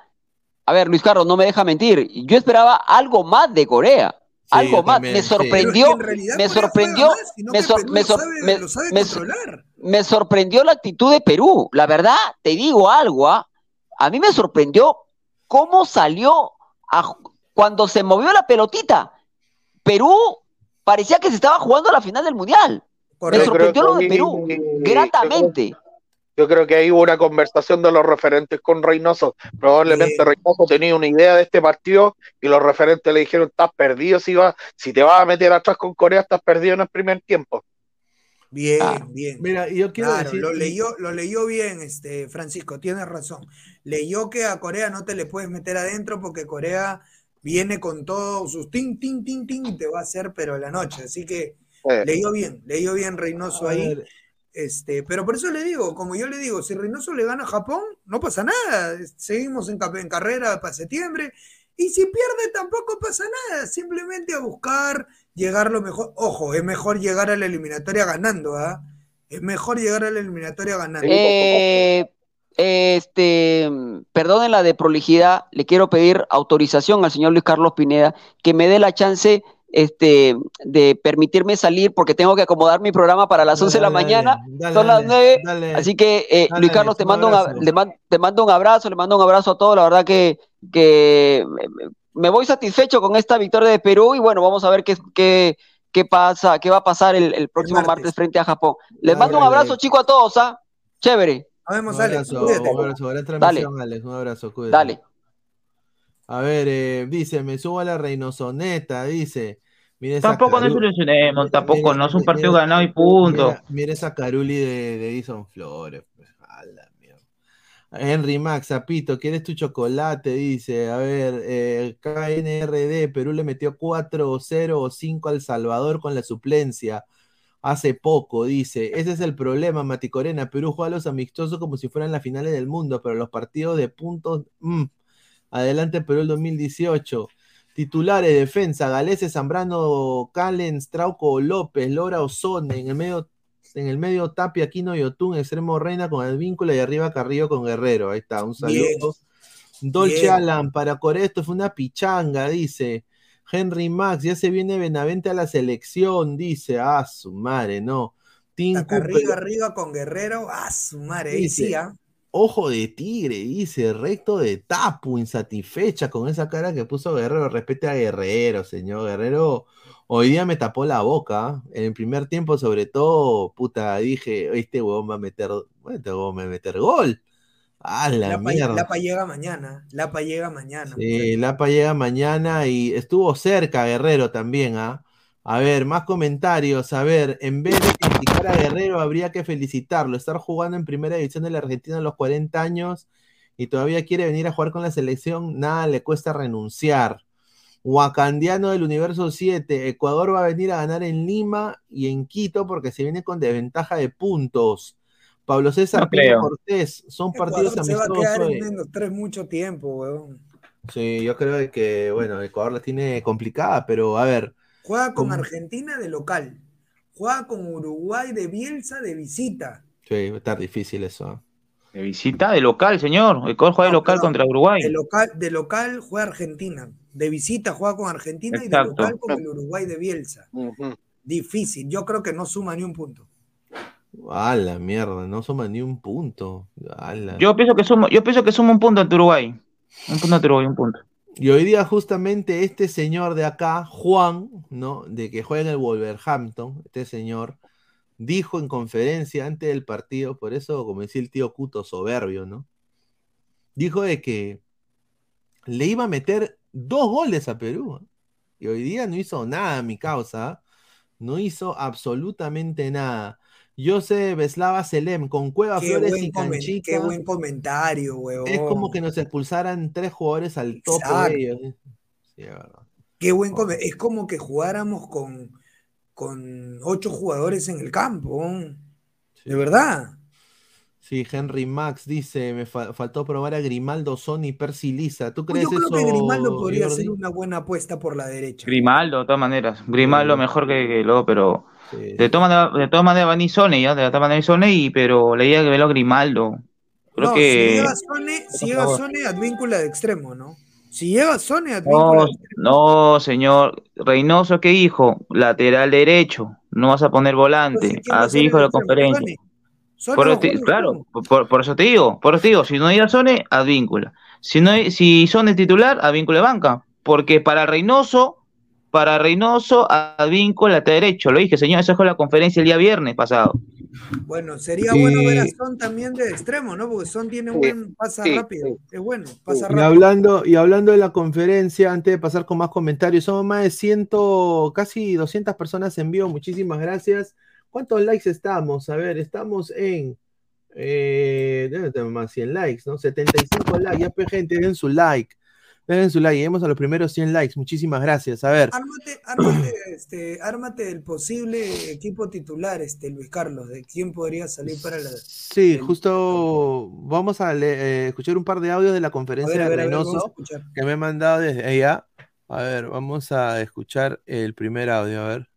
a ver, Luis Carlos, no me deja mentir, yo esperaba algo más de Corea. Sí, algo más, también, me sí. Pero es que sorprendió, me Corea sorprendió, me que sor- Perú me lo sor- sabe- me- lo sabe me- controlar. me sorprendió la actitud de Perú. La verdad, te digo algo, ¿ah? a mí me sorprendió cómo salió a cuando se movió la pelotita. Perú parecía que se estaba jugando la final del mundial. Me sorprendió lo de Perú, gratamente. Yo creo que ahí hubo una conversación de los referentes con Reynoso. Probablemente Bien. Reynoso tenía una idea de este partido y los referentes le dijeron, estás perdido si, vas, si te vas a meter atrás con Corea, estás perdido en el primer tiempo. Bien, Ah. bien. Mira, yo quiero Claro, decir, lo leyó, lo leyó bien, este, Francisco, tienes razón. Leyó que a Corea no te le puedes meter adentro porque Corea viene con todos sus ting, ting, ting, ting y te va a hacer, pero la noche. Así que Eh, leyó bien, leyó bien Reynoso a ahí. ver, Este, pero por eso le digo, como yo le digo, si Reynoso le gana a Japón, no pasa nada. Seguimos en, carrera para septiembre. Y si pierde, tampoco pasa nada. Simplemente a buscar llegar lo mejor. Ojo, es mejor llegar a la eliminatoria ganando, ¿ah? Es mejor llegar a la eliminatoria ganando. Eh, este, perdonen la de prolijidad, le quiero pedir autorización al señor Luis Carlos Pineda que me dé la chance este, de permitirme salir porque tengo que acomodar mi programa para las 11 de la dale, mañana. dale, Son las dale, 9, dale. Así que, eh, Dale, Luis Carlos, te mando, un, le man- te mando un abrazo, le mando un abrazo a todos. La verdad que, que me- voy satisfecho con esta victoria de Perú y bueno, vamos a ver qué, qué, qué pasa, qué va a pasar el, el próximo martes. martes frente a Japón. Les Dale, mando un abrazo, dale. chicos, a todos, ¿ah? Chévere. Nos vemos, Un Alex. abrazo, Cuídate. un abrazo, gran transmisión, Alex, un abrazo, cuídate. Dale. A ver, eh, dice, me subo a la Reynosoneta, dice. Mira Tampoco nos Caru- ilusionemos, tampoco, mira- no es un partido mira- ganado y punto. Mira, esa Caruli de, de Edison Flores. pues, a la mierda. Henry Max, Zapito, ¿quieres tu chocolate? Dice, a ver, eh, KNRD, Perú le metió 4-0 o 5 al Salvador con la suplencia hace poco, dice. Ese es el problema, Mati Corena. Perú juega a los amistosos como si fueran las finales del mundo, pero los partidos de puntos, mm, adelante Perú el 2018. Titulares, defensa, Galese, Zambrano, Callens, Trauco, López, Lora, Osone, en el medio, en el medio Tapia, Aquino y Otún, extremo Reina con el vínculo y arriba Carrillo con Guerrero. Ahí está, un saludo. Bien. Dolce Bien. Alan, para Corea esto fue una pichanga, dice. Henry Max, ya se viene Benavente a la selección, dice. Ah, su madre, no. Tim Cooper, arriba, arriba con Guerrero. Ah, su madre. Ahí sí, ¿ah? Ojo de tigre, dice, recto de tapu, insatisfecha con esa cara que puso Guerrero. Respete a Guerrero, señor Guerrero. Hoy día me tapó la boca. ¿ah? En el primer tiempo, sobre todo, puta, dije, este huevón va a meter, este huevón va a meter gol. Ah, la Lapa, mierda. Lapa llega mañana. Lapa llega mañana. Sí, Lapa llega mañana y estuvo cerca Guerrero también, ¿ah? A ver, más comentarios. A ver, en vez de criticar a Guerrero, habría que felicitarlo. Estar jugando en primera división de la Argentina a los 40 años y todavía quiere venir a jugar con la selección, nada le cuesta renunciar. Wakandiano del Universo 7, Ecuador va a venir a ganar en Lima y en Quito porque se viene con desventaja de puntos. Pablo César No. Cortés, son Ecuador partidos se va a quedar amistosos. en menos tres mucho tiempo, weón. Sí, yo creo que, bueno, Ecuador la tiene complicada, pero a ver, Juega con. Argentina de local. Juega con Uruguay de Bielsa de visita. sí, va a estar difícil eso. De visita de local, señor. Ecuador juega de local contra Uruguay. De local, de local juega Argentina. De visita juega con Argentina y de local con el Uruguay de Bielsa. Difícil. Yo creo que no suma ni un punto. A la mierda, no suma ni un punto. A la- Yo pienso que suma, yo pienso que suma un punto ante Uruguay. Un punto ante Uruguay, un punto. Y hoy día justamente este señor de acá, Juan, ¿no? De que juega en el Wolverhampton, este señor, dijo en conferencia antes del partido, por eso como decía el tío Cuto, soberbio, ¿no? Dijo de que le iba a meter dos goles a Perú. ¿eh? Y hoy día no hizo nada, mi causa. ¿eh? No hizo absolutamente nada. Yo sé, Beslava Selem, con Cueva Qué Flores y Canchica. qué buen comentario, weón. Es como que nos expulsaran tres jugadores al tope de ellos. ¿eh? Sí, es verdad. Qué buen come- Es como que jugáramos con, con ocho jugadores en el campo. De verdad. Sí, Henry Max dice, me fa- faltó probar a Grimaldo, Sony, Percy Lisa. ¿Tú Pues crees yo creo que Grimaldo podría ser una buena apuesta por la derecha. Grimaldo, de todas maneras. Grimaldo mejor que, que luego, pero. Sí, De todas maneras, de todas maneras va a venir Sone, ya, de todas maneras Sone, y, pero le diría que velo a Grimaldo. Creo no, que. si llega Sone, si llega favor. Sone, Advíncula de extremo, ¿no? Si llega Sone, Advíncula No, no, señor. Reynoso, ¿qué dijo? Lateral derecho. No vas a poner volante. ¿quién va a Así dijo el la conferencia. Sone. Sone Por, te- claro, por eso te digo, por eso te digo, si no llega Sone, Advíncula. Si no si Sone es titular, Advíncula de banca. Porque para Reynoso, para Reynoso, Advíncula lateral derecho. Lo dije, señor, eso fue la conferencia el día viernes pasado. Bueno, sería bueno ver a Son también de extremo, ¿no? Porque Son tiene un buen pasa sí, rápido. Es bueno, pasa Y rápido. hablando, y hablando de la conferencia, antes de pasar con más comentarios, somos más de 100, casi 200 personas en vivo. Muchísimas gracias. ¿Cuántos likes estamos? A ver, estamos en. Eh, más 100 likes, ¿no? 75 likes. Ya, pues, gente, den su like. Den su like. Lleguemos a los primeros 100 likes. Muchísimas gracias. A ver. Ármate, ármate, este, ármate el posible equipo titular, este, Luis Carlos, de quién podría salir para la. Sí, justo vamos a le- eh, escuchar un par de audios de la conferencia A ver, a de ver, a ver, vamos a Reynoso que me han mandado desde ella. A ver, vamos a escuchar el primer audio, a ver.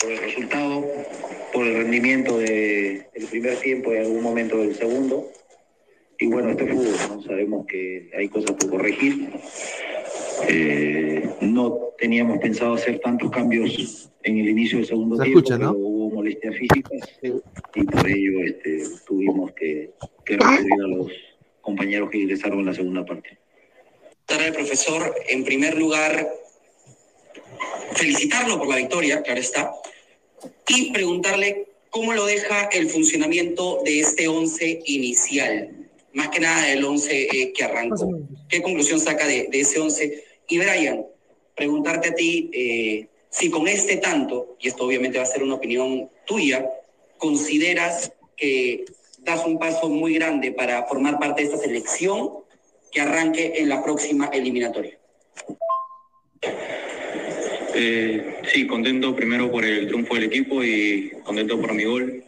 por el resultado, por el rendimiento de- del primer tiempo y algún momento del segundo. Y bueno, este fútbol, ¿no? sabemos que hay cosas por corregir. Eh, no teníamos pensado hacer tantos cambios en el inicio del segundo Se tiempo, escucha, ¿no? pero hubo molestias físicas y por ello este, tuvimos que, que recurrir a los compañeros que ingresaron en la segunda parte. al profesor, en primer lugar, felicitarlo por la victoria, claro está, y preguntarle cómo lo deja el funcionamiento de este 11 inicial, más que nada del 11 eh, que arrancó. ¿Qué conclusión saca de, de ese 11? Y Brian, preguntarte a ti eh, si con este tanto, y esto obviamente va a ser una opinión tuya, consideras que das un paso muy grande para formar parte de esta selección que arranque en la próxima eliminatoria. Eh, sí, contento primero por el triunfo del equipo y contento por mi gol.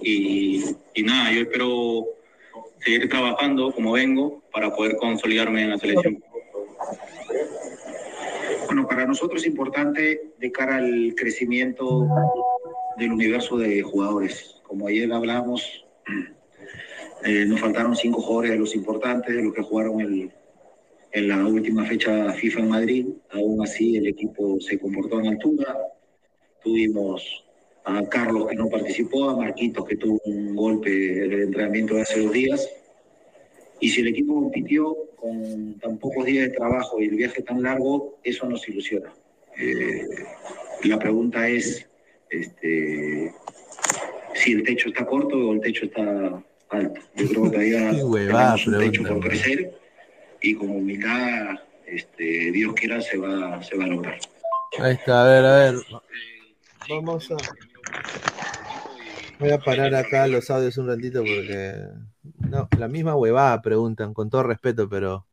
Y, y nada, yo espero seguir trabajando como vengo para poder consolidarme en la selección. Bueno, para nosotros es importante de cara al crecimiento del universo de jugadores. Como ayer hablamos, eh, nos faltaron cinco jugadores de los importantes, de los que jugaron el, en la última fecha FIFA en Madrid. Aún así, el equipo se comportó en altura. Tuvimos a Carlos que no participó, a Marquitos que tuvo un golpe en el entrenamiento de hace dos días. Y si el equipo compitió con tan pocos días de trabajo y el viaje tan largo, eso nos ilusiona. Eh, la pregunta es este, si el techo está corto o el techo está alto. Yo creo que todavía tenemos un techo por crecer y con humildad, este, Dios quiera, se va, se va a lograr. Ahí está, a ver, a ver. Vamos a. Voy a parar acá los audios un ratito porque. No, la misma huevada preguntan, con todo respeto, pero.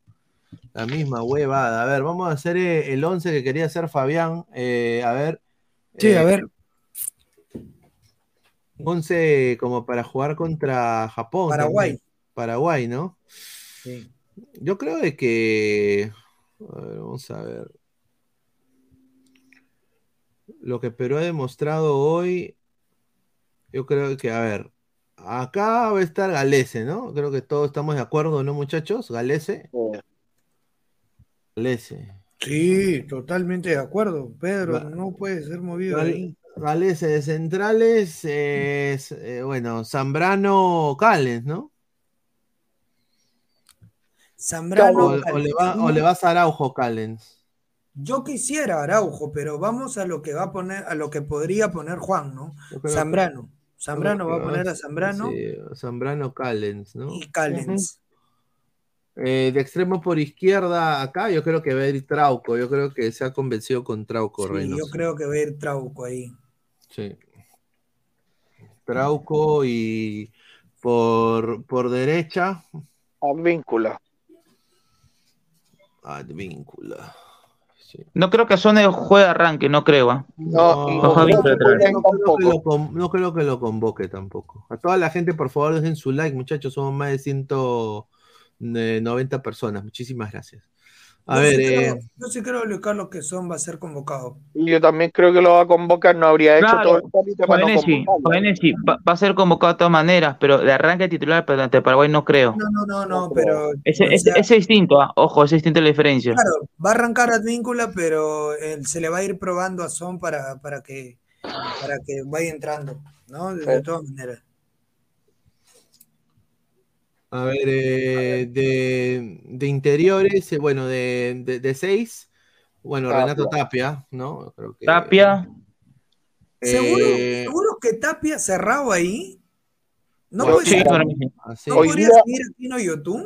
La misma huevada. A ver, vamos a hacer eh, el 11 que quería hacer Fabián. Eh, a ver. Sí, a eh, ver. 11 como para jugar contra Japón. Paraguay. también. Paraguay, ¿no? Sí. Yo creo de que. a ver, vamos a ver. Lo que Perú ha demostrado hoy. Yo creo que, a ver. Acá va a estar Galese, ¿no? Creo que todos estamos de acuerdo, ¿no, muchachos? Galese. Galese. Sí, totalmente de acuerdo. Pedro, Va- no puede ser movido Gal- ahí. Galese de centrales. es, eh, bueno, Zambrano Callens, ¿no? Zambrano. O, o le va, o le vas a Araujo Callens. Yo quisiera Araujo, pero vamos a lo que va a poner, a lo que podría poner Juan, ¿no? Zambrano. Zambrano va a poner a Zambrano sí, Zambrano Callens, ¿no? y Callens. Eh, de extremo por izquierda, acá yo creo que va a ir Trauco. Yo creo que se ha convencido con Trauco, Sí, Reynoso. yo creo que va a ir Trauco ahí. Sí. Trauco y por, por derecha, Advíncula. Advíncula. No creo que Sone juegue arranque, no creo. ¿ah? No, No, creo, no creo que lo con- no creo que lo convoque tampoco. A toda la gente, por favor, dejen su like, muchachos. Somos más de 190 personas. Muchísimas gracias. A Yo ver, sí eh, yo sí creo, Luis Carlos, que Son va a ser convocado. Y yo también creo que lo va a convocar, no habría hecho todo el trámite para no va, va a ser convocado de todas maneras, pero de arranque titular, pero ante Paraguay no creo. No, no, no, no, pero Ese, o ese- sea, ese es distinto, ¿ah? ojo, es distinto la diferencia. claro, va a arrancar Advíncula, pero eh, se le va a ir probando a Son para, para que para que vaya entrando, ¿no? De, de todas maneras. A ver, eh, de, de interiores, eh, bueno, de, de, de seis, bueno, Tapia. Renato Tapia, ¿no? Creo que, Tapia, ¿Seguro, eh, seguro que Tapia cerrado ahí? ¿No Bueno, puede sí. ¿No Hoy podría día- seguir Aquino Yotun?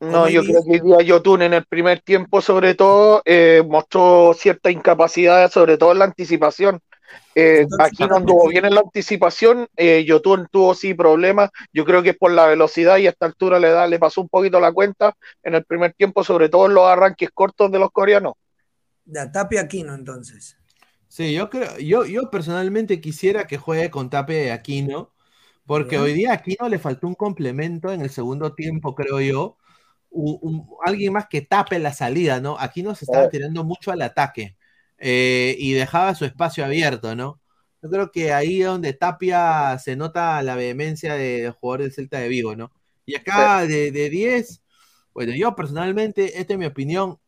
No, yo creo que hoy día Yotun en el primer tiempo, sobre todo, eh, mostró cierta incapacidad, sobre todo en la anticipación. Eh, aquí no anduvo bien en la anticipación, eh, Yotun tuvo sí problemas, yo creo que es por la velocidad y a esta altura le da, le pasó un poquito la cuenta en el primer tiempo, sobre todo en los arranques cortos de los coreanos. De Tapia Aquino, entonces. Sí, yo creo, yo, yo personalmente quisiera que juegue con Tapia y Aquino, porque Bien. hoy día a Aquino le faltó un complemento en el segundo tiempo, creo yo. un- alguien más que tape la salida, ¿no? Aquino se estaba Eh. tirando mucho al ataque eh, y dejaba su espacio abierto, ¿no? Yo creo que ahí es donde Tapia se nota la vehemencia de- del jugador del Celta de Vigo, ¿no? Y acá de, de 10, bueno, yo personalmente, esta es mi opinión,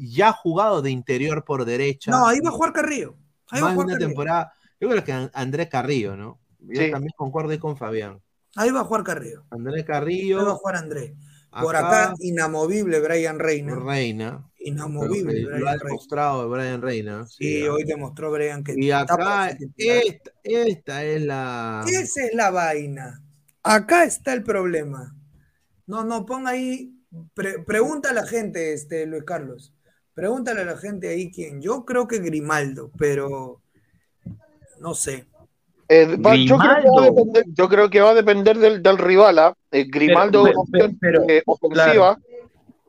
ya ha jugado de interior por derecha. No, ahí va a jugar Carrillo. Ahí va a más de jugar una Carrillo. temporada. Yo creo que An- Andrés Carrillo, ¿no? Yo Sí. también concuerdo con Fabián. Ahí va a jugar Carrillo. Andrés Ahí va a Carrillo, jugar Andrés. Por acá, inamovible Brian Reina. Reina. Inamovible que Brian Lo ha Reina. demostrado Brian Reina. Sí, hoy demostró Brian que Y acá, esta, esta es la. Esa es la vaina. Acá está el problema. No, no, ponga ahí. pre- pregunta a la gente, este, Luis Carlos. Pregúntale a la gente ahí quién. Yo creo que Grimaldo, pero no sé. Eh, va- yo, creo que va a Grimaldo. depender, yo creo que va a depender del, del rival. ¿ah? Eh, Grimaldo pero- eh, ofensiva.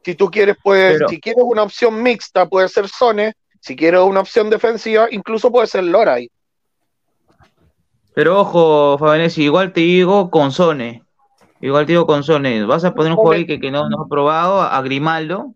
Si tú quieres, pues, Pero- si quieres una opción mixta, puede ser Sone. Si quieres una opción defensiva, incluso puede ser Loray. Pero ojo, Fabianesi, igual te digo con Sone. Igual te digo con Sone. Vas a poner un jugador ahí que, que no, no ha probado, a Grimaldo.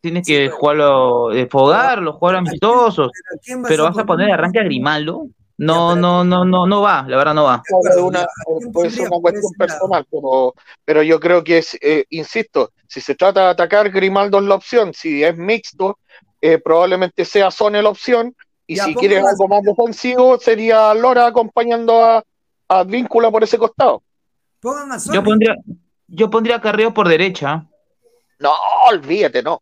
Tienes Sí, que pero- jugarlo, desfogarlo, jugar ¿a quién- amistosos. pero Pero vas a poner arranque a Grimaldo. No, no, no, no, no va, la verdad no va. Claro, acuerdo, es una- ya, eh, ¿quién puede ser una cuestión personal, pero, pero yo creo que es, eh, insisto, si se trata de atacar, Grimaldo es la opción. Si es mixto, eh, probablemente sea Sone la opción. Y si quieres algo más defensivo, sería Lora acompañando a, a Víncula por ese costado. Pongan a Sony. Yo pondría, yo pondría a Carrillo por derecha. No, olvídate, no.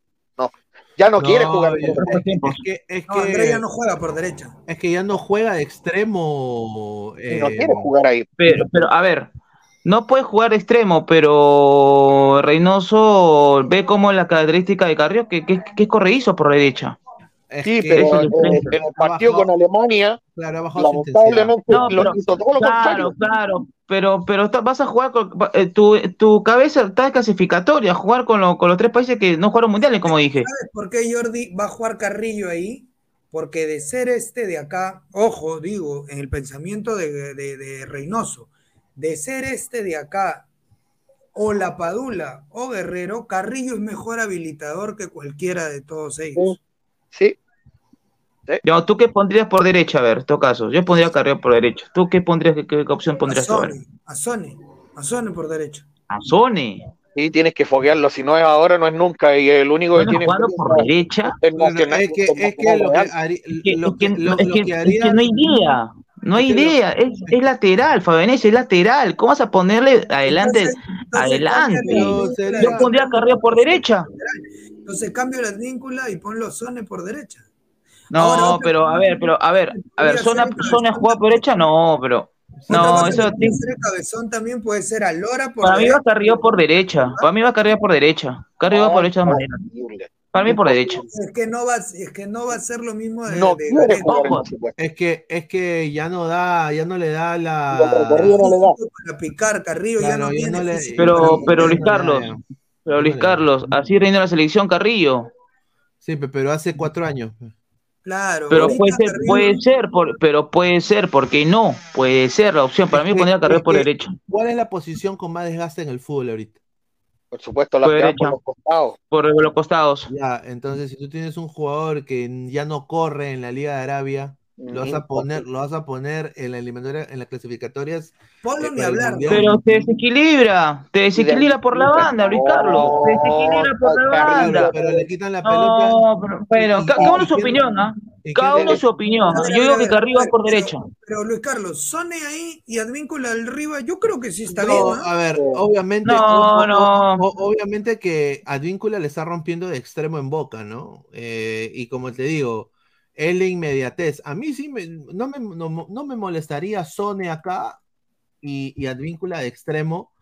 No. Ya no, quiere jugar. por- es, que, es, No, que, Andrés ya no juega por derecha. es que ya no juega de extremo. no eh, quiere jugar ahí. Pero, pero a ver, no puede jugar de extremo, pero Reynoso ve como la característica de Carrillo que, que, que es corredizo por la derecha. Sí, que- pero en, el partido bajado- con Alemania, Claro, ha bajado su lamentablemente No, lo pero- hizo todo lo claro, contrario. claro, pero, pero está- vas a jugar con eh, tu, tu cabeza está clasificatoria, jugar con, lo- con los tres países que no jugaron mundiales, como dije. ¿Sabes por qué Jordi va a jugar Carrillo ahí? Porque de ser este de acá, ojo, digo, en el pensamiento de, de- de Reynoso, de ser este de acá, o la Padula o Guerrero, Carrillo es mejor habilitador que cualquiera de todos ellos. Sí. Yo, ¿Tú qué pondrías por derecha? A ver, en todo caso, yo pondría Carrillo por derecha. ¿Tú qué pondrías, qué, qué opción A pondrías? A ver. Sone, a Sone, a Sone por derecho. A Sone. Sí, tienes que foguearlo, si no es ahora, no es nunca. Y el único que tiene jugando por derecha. es que, es lo que, Es que, no hay idea. No hay Es que lo- idea. Es, es lateral, Fabianese, es lateral. ¿Cómo vas a ponerle adelante? Entonces- entonces adelante. Yo pondría a Carrillo por derecha. Entonces cambio la víncula y ponlo Sone por derecha. No, Ahora, pero a ver, pero a ver, a ver, zona, zona jugar por derecha, no, pero no, eso que puede ser el cabezón también puede ser a Lora por para mí va. Carrillo por derecha, para mí va Carrillo por derecha, Carrillo va por derecha de manera, para mí por derecha. Es que no va, es que no va a ser lo mismo de, No de. Es que, es que ya no da, ya no le da la. Carrillo no le da. Para picar, Carrillo ya no ya tiene no le- Pero, pero Luis Carlos, pero Luis Carlos, así reina la selección Carrillo, Sí, pe- pero hace cuatro años. Claro, pero puede ser, puede ser, por- pero puede ser, porque no, puede ser la opción, para mí Es pondría a es por que- derecha, ¿Cuál es la posición con más desgaste en el fútbol ahorita? Por supuesto, la Por derecha. por los costados. por los costados. Ya, entonces si tú tienes un jugador que ya no corre en la Liga de Arabia, lo vas a poner, lo vas a poner en la eliminatoria, en las clasificatorias. Ponlo eh, ni hablar. Mundial. Pero te desequilibra, te desequilibra por la banda, Luis Carlos, te desequilibra por la banda. pero le quitan la pelota. No, pero, cada uno su opinión, ¿ah? Cada uno su opinión. Yo digo que Carrillo va por derecha. Pero Luis Carlos, Sone ahí y Advíncula arriba, yo creo que sí está No, bien. ¿no? a ver, obviamente, No, no. obviamente que Advíncula le está rompiendo de extremo en boca, ¿no? Eh, y como te digo, es la inmediatez. A mí sí me, no, me, no, no me molestaría Sone acá y, y Advíncula de extremo,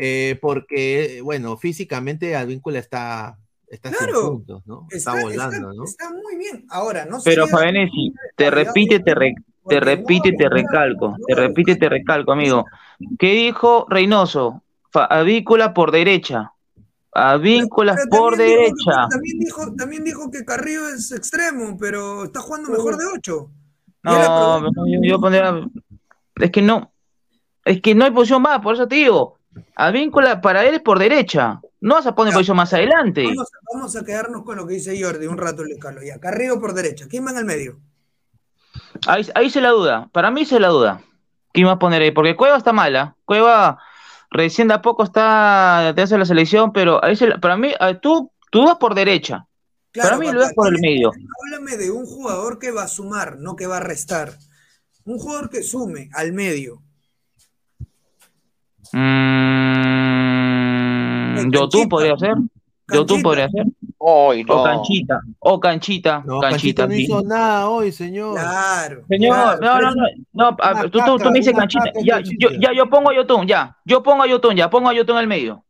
eh, porque, bueno, físicamente Advíncula está, está sin Claro. puntos, ¿no? Está, Está, volando, está- ¿no? está muy bien. Ahora, no Pero Fabianesi, te repite, te, re- te repite no, te recalco, te repite y te recalco, amigo. ¿Qué dijo Reynoso? Fa- Avícola por derecha. Avícolas Pero por dijo- derecha. también, dijo, también dijo que Carrillo es extremo, pero está jugando mejor de 8. No, yo, yo pondría. Es que no. Es que no hay posición más, por eso te digo. Avícola para él es por derecha. No vas a poner posición más adelante. Vamos, vamos a quedarnos con lo que dice Jordi un rato, Luis Carlos. Ya, Carrillo por derecha. ¿Quién va en el medio? Ahí, ahí se la duda. Para mí se la duda. ¿Quién va a poner ahí? Porque Cueva está mala. Cueva recién de a poco está te hace la selección, pero ahí se la- para mí, a- tú, tú vas por derecha. Claro, para mí lo das por el medio. Háblame de un jugador que va a sumar, no que va a restar. Un jugador que sume al medio. Mm, Yotun podría ser. Yotun podría ser. Ay, O canchita. O canchita. No, canchita. Canchita no hizo nada hoy, señor. Claro. Señor, no, no, no, no, a tú, tú, tú me dices canchita. Ya, yo, ya, yo pongo a Yotun, ya. Yo pongo a Yotun, ya. Pongo a Yotun al medio.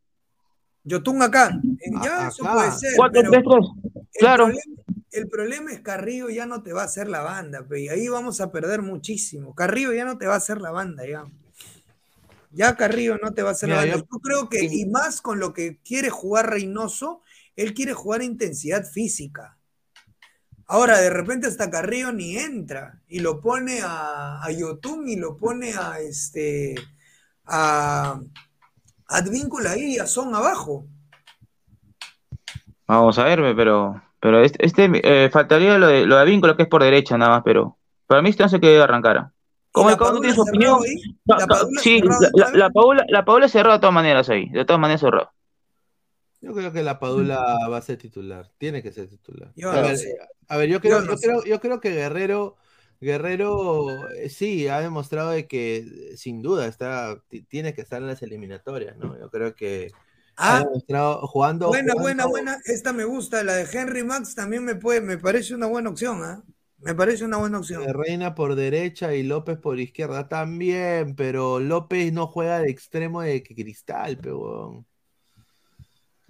Yotun acá. Ya, eso puede ser. 4, pero 3, 3. el Claro. problema- el problema es Carrillo ya no te va a hacer la banda, pe, y ahí vamos a perder muchísimo. Carrillo ya no te va a hacer la banda, ya. Ya Carrillo no te va a hacer banda. yo- Yo creo que, y más con lo que quiere jugar Reynoso, él quiere jugar intensidad física. Ahora, de repente hasta Carrillo ni entra y lo pone a, a Yotun y lo pone a este a Advíncula ahí y a Son abajo. Vamos a ver, pero, pero este, este, eh, faltaría lo de, lo de vínculo que es por derecha nada más, pero para mí este no sé qué debe arrancar. Como la el Padula tiene su opinión. ahí? ¿La Padula sí, cerrado la, la, la Paula, la Paula cerrada de todas maneras ahí, de todas maneras cerrada. Yo creo que la Padula va a ser titular. Tiene que ser titular. Yo a, no ver, sé. a ver, yo creo, Yo no creo, yo creo que Guerrero, Guerrero eh, sí ha demostrado de que sin duda está, ti- tiene que estar en las eliminatorias, ¿no? Yo creo que ha Ah, demostrado jugando. buena, jugando- buena, buena. Esta me gusta. La de Henry Max también me puede, me parece una buena opción, ¿ah? Me parece una buena opción. de Reina por derecha y López por izquierda también, pero López no juega de extremo de cristal, pero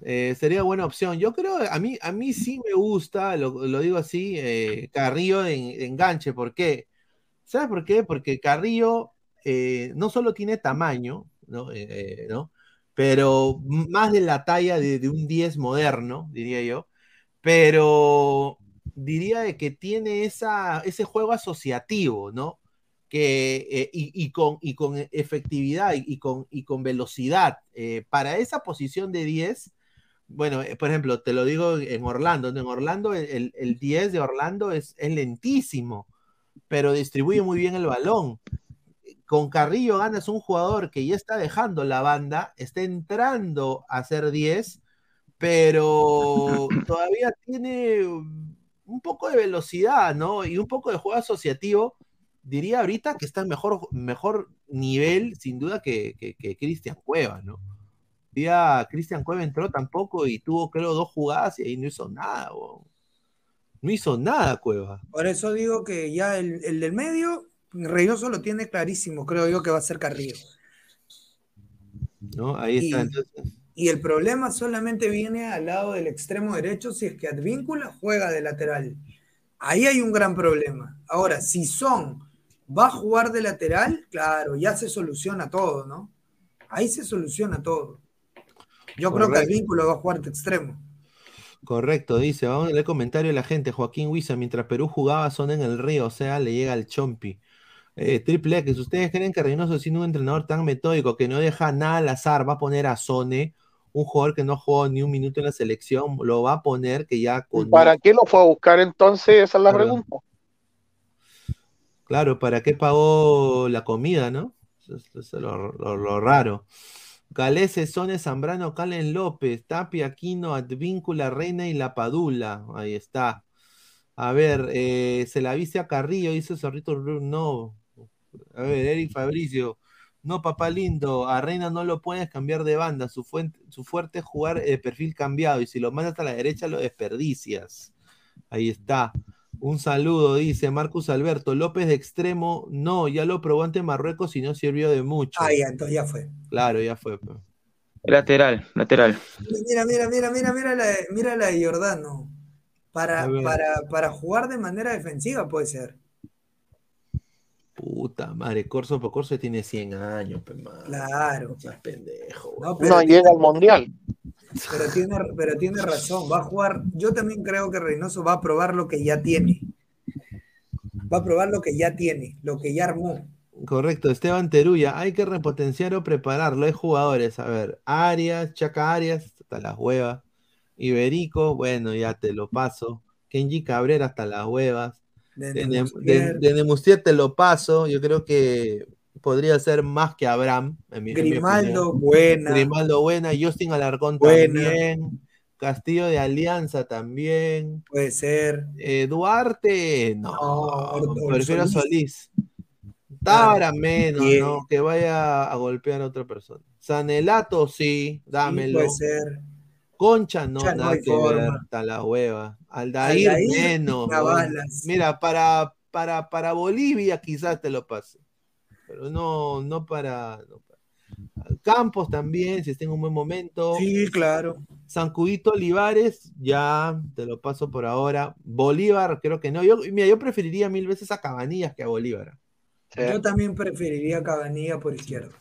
Eh, sería buena opción. Yo creo, a mí, a mí sí me gusta, lo, lo digo así, eh, Carrillo en, enganche. ¿Por qué? ¿Sabes por qué? Porque Carrillo eh, no solo tiene tamaño, ¿no? Eh, eh, ¿no? Pero más de la talla de, de un 10 moderno, diría yo. Pero diría de que tiene ese juego asociativo, ¿no? Que, eh, y, con, y con efectividad y, con, y con velocidad. Eh, para esa posición de 10, bueno, eh, por ejemplo, te lo digo en Orlando. En Orlando el, el- el 10 de Orlando es, es lentísimo, pero distribuye muy bien el balón. Con Carrillo ganas un jugador que ya está dejando la banda, está entrando a ser 10, pero todavía tiene un poco de velocidad, ¿no? Y un poco de juego asociativo. Diría ahorita que está en mejor, mejor nivel, sin duda, que, que, que Cristian Cueva, ¿no? Día Cristian Cueva entró tampoco y tuvo, creo, dos jugadas y ahí no hizo nada. No hizo nada, Cueva. Por eso digo que ya el, el del medio, Reynoso lo tiene clarísimo, creo yo que va a ser Carrillo. ¿No? Ahí está, Y- entonces. Y el problema solamente viene al lado del extremo derecho si es que Advíncula juega de lateral. Ahí hay un gran problema. Ahora, si Son va a jugar de lateral, claro, ya se soluciona todo, ¿no? Ahí se soluciona todo. Yo creo que. Advíncula va a jugar de extremo. Correcto, dice, vamos a leer el comentario de la gente. Joaquín Huiza, mientras Perú jugaba son en el río, o sea, le llega al Chompi. Eh, triple X, ¿ustedes creen que Reynoso, siendo un entrenador tan metódico que no deja nada al azar, va a poner a Sone, un jugador que no jugó ni un minuto en la selección, lo va a poner que ya con... ¿Para qué lo fue a buscar entonces? Esa es la Claro. pregunta. Claro, ¿para qué pagó la comida, no? Eso es, lo, lo- lo raro. Galese, Sone, Zambrano, Calen López, Tapia, Aquino, Advíncula, Reina y La Padula. Ahí está. A ver, eh, se la viste a Carrillo, dice Zorrito No. A ver, Eric Fabricio. No, papá lindo, a Reina no lo puedes cambiar de banda. Su, fuente- su fuerte es jugar eh, perfil cambiado. Y si lo mandas a la derecha, lo desperdicias. Ahí está. Un saludo, dice Marcus Alberto. López de extremo, no, ya lo probó ante Marruecos y no sirvió de mucho. Ah, ya, entonces ya fue. Claro, ya fue. Lateral, lateral. Mira, mira, mira, mira, mira la, de- mira la de Giordano. Para, para, para jugar de manera defensiva puede ser. Puta madre, Corso por Corso tiene 100 años, pe, mano. Claro. No seas pendejo. No, tiene- llega al mundial. Pero tiene, pero tiene razón, va a jugar. Yo también creo que Reynoso va a probar lo que ya tiene. Va a probar lo que ya tiene, lo que ya armó. Correcto, Esteban Teruya, hay que repotenciar o prepararlo. Hay jugadores, a ver, Arias, Chaca Arias, hasta las huevas. Iberico, bueno, ya te lo paso. Kenji Cabrera, hasta las huevas. De De, Nemustier. de- de Nemustier te lo paso. Yo creo que podría ser más que Abraham. en mi- en mi Grimaldo, buena. Grimaldo, buena. Justin Alarcón Buena. también. Castillo de Alianza también. Puede ser. Eh, Duarte, no. Or- prefiero a Solís. Tábara menos, Bien. ¿no? Que vaya a golpear a otra persona. Sanelato, sí, dámelo. puede ser. Concha, no, no nada que ver, está la hueva. Aldair, Aldair, menos. Mira, para, para, para Bolivia quizás te lo pase. Pero no, no para, no para- Campos también, si está en un buen momento. Sí, claro. San Cudito Olivares, ya te lo paso por ahora. Bolívar, creo que no. Yo, mira, yo preferiría mil veces a Cabanillas que a Bolívar. Yo también preferiría Cabanilla por izquierda.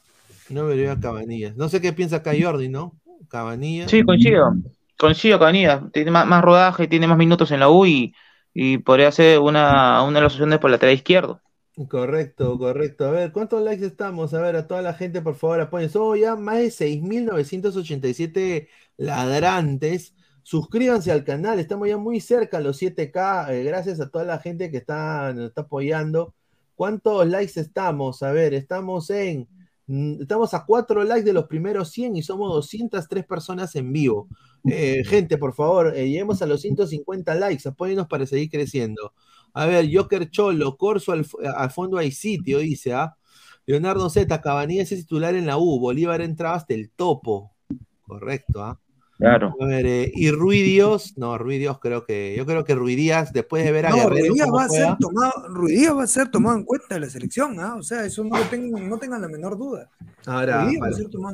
No me a Cabanillas. No sé qué piensa acá Jordi, ¿no? Cabanillas. Sí, coincido. Coincido, Cabanillas. Tiene más, más rodaje, tiene más minutos en la U y, y podría ser una, una de las opciones por lateral izquierdo. Correcto, correcto. A ver, ¿cuántos likes estamos? A ver, a toda la gente, por favor, apoyen. Somos ya más de 6.987 ladrantes. Suscríbanse al canal, estamos ya muy cerca a los 7K. eh, gracias a toda la gente que está, nos está apoyando. ¿Cuántos likes estamos? A ver, estamos en. Mm, Estamos a 4 likes de los primeros 100 y somos 203 personas en vivo. Eh, gente, por favor, eh, lleguemos a los 150 likes, apóyenos para seguir creciendo. A ver, Joker Cholo, Corso al, al fondo hay sitio, dice, ¿ah? Leonardo Z, Cabanillas es titular en la U, Bolívar entraba hasta el topo. Correcto, ¿ah? Claro. A ver, eh, y Ruidios, no, Ruidios creo que, yo creo que Ruidías, después de ver a No, Guerrero Ruidías va, a ser tomado, Ruidías va a ser tomado en cuenta en la selección, ¿ah? O sea, eso no, lo tengan, no tengan la menor duda. ahora,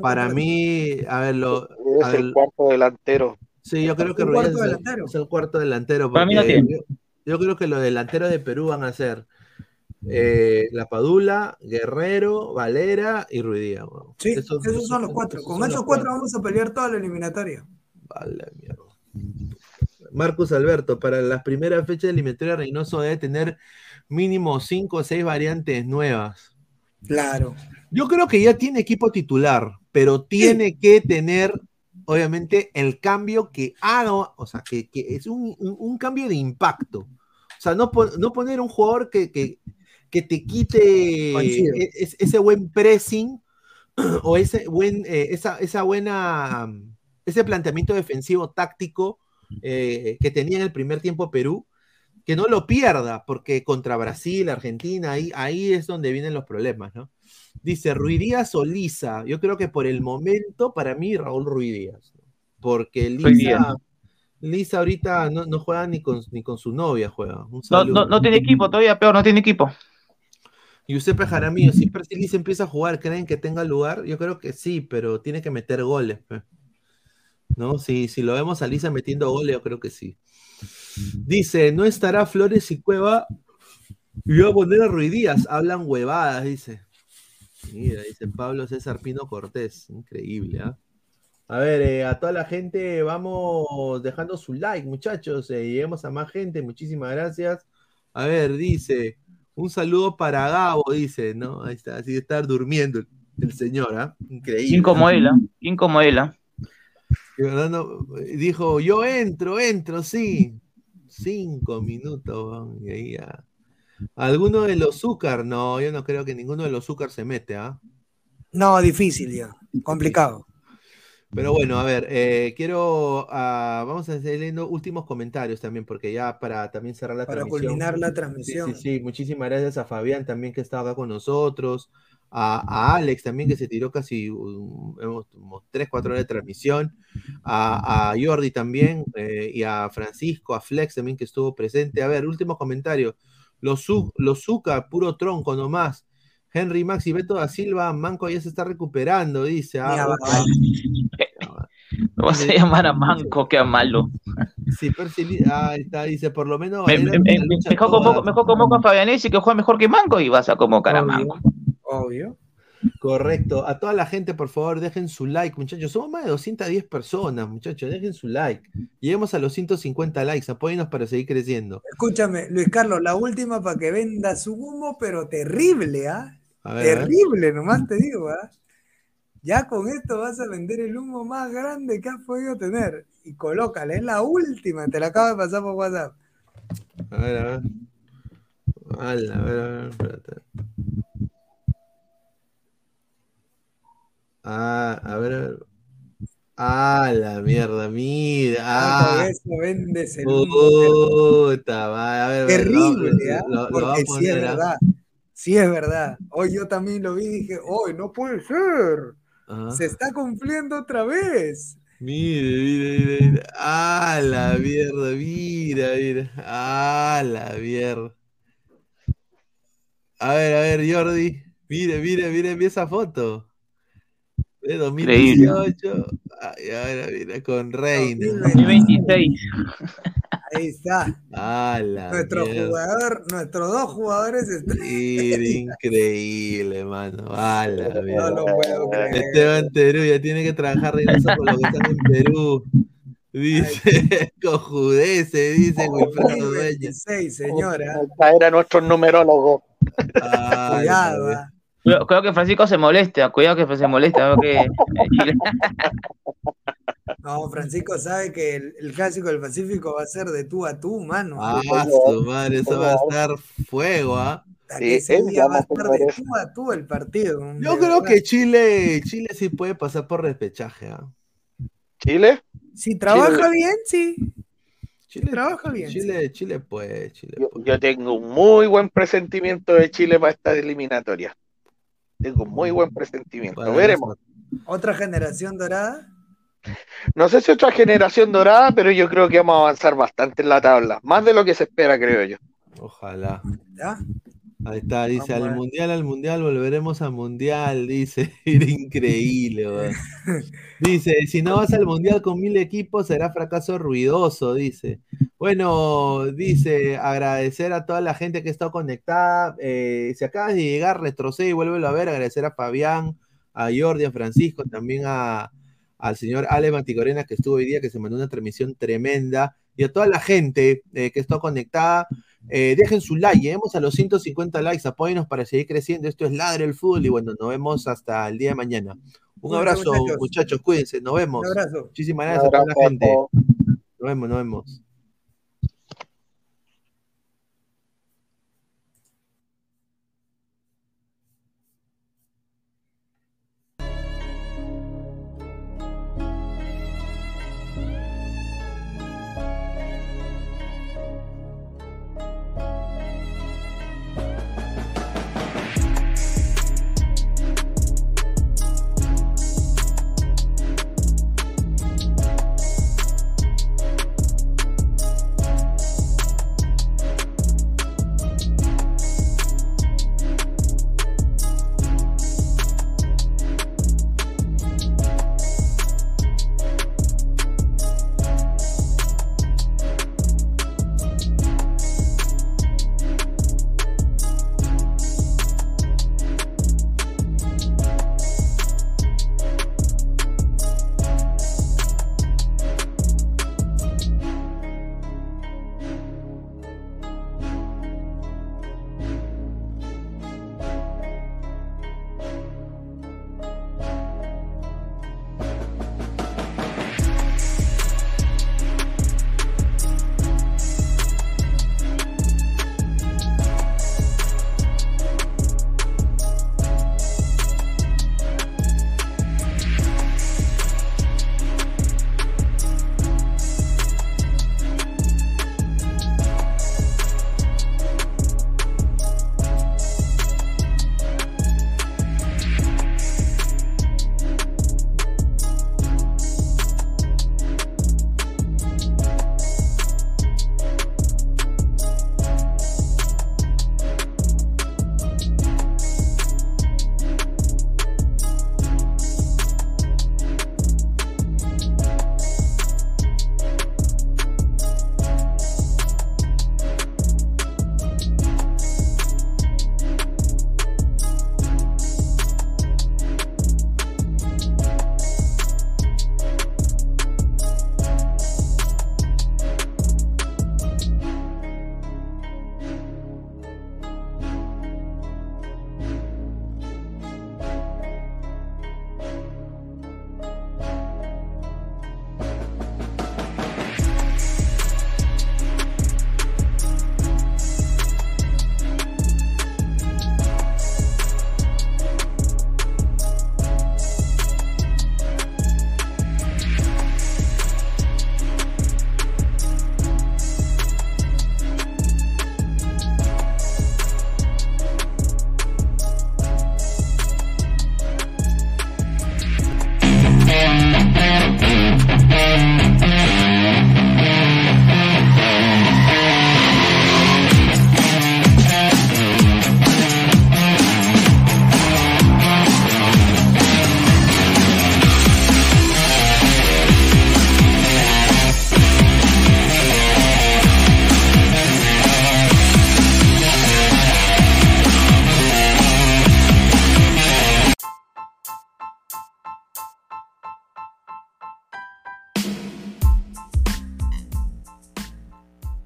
para, mí, a ver, lo, Es a ver, el cuarto delantero. sí, yo creo que Ruidías es el, delantero. es el cuarto delantero, Para mí no porque tiene. yo, yo creo que los delanteros de Perú van a ser eh, La Padula, Guerrero, Valera y Ruidías. weón. Sí, Esos- esos son los cuatro. esos Con esos cuatro vamos a pelear toda la eliminatoria. Vale, mierda. Marcus Alberto, para las primeras fechas de eliminatoria, Reynoso debe tener mínimo cinco o seis variantes nuevas. Claro. Yo creo que ya tiene equipo titular, pero tiene que tener, obviamente, el cambio que haga, o sea, que, que es un, un- un cambio de impacto. O sea, no, pon- no poner un jugador que, que- que te quite Coincido. e- es- ese buen pressing o ese buen, eh, esa, esa buena, mm, ese planteamiento defensivo táctico eh, que tenía en el primer tiempo Perú, que no lo pierda, porque contra Brasil, Argentina, ahí, ahí es donde vienen los problemas, ¿no? Dice Ruidíaz o Lisa. Yo creo que por el momento, para mí, Raúl Ruidíaz. Porque Ruidíaz. Lisa, Lisa ahorita no, no juega ni con, ni con su novia, juega. Un No, no, no tiene equipo, todavía peor, no tiene equipo. Giuseppe Jaramillo, si Persilis empieza a jugar, ¿creen que tenga lugar? Yo creo que sí, pero tiene que meter goles. ¿No? Si, si lo vemos a Lisa metiendo goles, yo creo que sí. Dice, no estará Flores y Cueva. Y voy a poner a Ruidías. Hablan huevadas, dice. Mira, dice Pablo César Pino Cortés. Increíble, ¿ah? A ver, eh, a toda la gente, vamos dejando su like, muchachos. eh, lleguemos a más gente, muchísimas gracias. A ver, dice, un saludo para Gabo, dice, ¿no? Ahí está, así de estar durmiendo el, el señor, ¿ah? Increíble. ¿Quién como él? ¿Quién como él? Y Fernando, eh, dijo, yo entro, entro, sí. Cinco minutos, y ahí ya. ¿Alguno de los Zúcar? No, yo no creo que ninguno de los Zúcar se mete, ¿ah? No, difícil ya. Complicado. Pero bueno, a ver, eh, quiero, ah, vamos a seguir leyendo últimos comentarios también, porque ya para también cerrar la Para transmisión. culminar la transmisión. sí, sí, muchísimas gracias a Fabián también que está acá con nosotros, a, a Alex también que se tiró casi um, como tres, cuatro horas de transmisión, a, a Jordi también eh, y a Francisco, a Flex también que estuvo presente. A ver, últimos comentarios. Los, los Zucca, puro tronco nomás. Henry Max y Beto da Silva, Manco ya se está recuperando, dice. Ah. No vas a llamar a Manco, que a malo. Sí, Percy ah, ahí está, dice, por lo menos Me- me- mejor, convoco, mejor convoco a Fabianesi que juega mejor que Manco y vas a convocar a Obvio. Manco. Obvio. Correcto. A toda la gente, por favor, dejen su like, muchachos. Somos más de 210 personas, muchachos. Dejen su like. Lleguemos a los 150 likes. Apóyenos para seguir creciendo. Escúchame, Luis Carlos, la última para que venda su humo, pero terrible, ¿ah? A ver, a ver. Terrible, nomás te digo, ¿ah? Ya con esto vas a vender el humo más grande que has podido tener. Y colócala, es la última, te la acabo de pasar por WhatsApp. A ver, a ver. Ala, a ver, a ver, espérate. Ah, a ver, a ver. Ah, la mierda, mira. Ah, Ah, eso vendes el humo. puta, madre. A ver, a ver, Terrible, ¿ah? a Porque sí es verdad. Sí es verdad. Hoy yo también lo vi y dije, hoy no puede ser. Ajá. Se está cumpliendo otra vez. Mire, mire, mire, mire. Ah, la mierda, mira, mira. Ah, la mierda. A ver, a ver, Jordi. Mire, mire, mire, mire esa foto. De 2018. Ay, ahora mira, con Reina. 2026. Ahí está. Ah, Nuestro mierda. jugador, nuestros dos jugadores. Mira, increíble, mano. Ah, la No mierda. lo puedo creer. Esteban Perú ya tiene que trabajar Reynoso con lo que están en Perú. Dice, cojudece, dice Wilfredo Dueña. 2026, señora. Esta era nuestro numerólogo. Ah, Cuidado, ah. Cuidado, que Francisco se molesta, cuidado que se molesta. veo que, eh, No, Francisco sabe que el, el clásico del Pacífico va a ser de tú a tú, mano. Ah, su madre, eso va a estar fuego, ¿ah? Que Sí, ese día va a estar de tú a tú el partido. Yo creo que Chile, Chile sí puede pasar por repechaje, ¿ah? ¿Chile? Si trabaja Chile- bien, sí. Chile, Trabaja bien, Chile, Chile puede, Chile Yo, puede. yo tengo un muy buen presentimiento de Chile para esta eliminatoria. Tengo un muy buen presentimiento. Para Veremos. Otra generación dorada. No sé si otra generación dorada, pero yo creo que vamos a avanzar bastante en la tabla. Más de lo que se espera, creo yo. Ojalá. ¿Ya? Ahí está, dice, Vamos al mundial, al mundial, volveremos al mundial, dice, era increíble. Dice, si no vas al mundial con mil equipos, será fracaso ruidoso, dice. Bueno, dice, agradecer a toda la gente que está conectada. eh, si acabas de llegar, retrocede y vuélvelo a ver, agradecer a Fabián, a Jordi, a Francisco, también a, al señor Ale Manticorena que estuvo hoy día, que se mandó una transmisión tremenda, y a toda la gente eh, que está conectada. Eh, dejen su like, lleguemos a los 150 likes, apóyenos para seguir creciendo. Esto es Ladre el Fútbol y bueno, nos vemos hasta el día de mañana. Un abrazo, muchachos. muchachos. cuídense, nos vemos. Un abrazo. Muchísimas gracias a toda la gente. Nos vemos, nos vemos.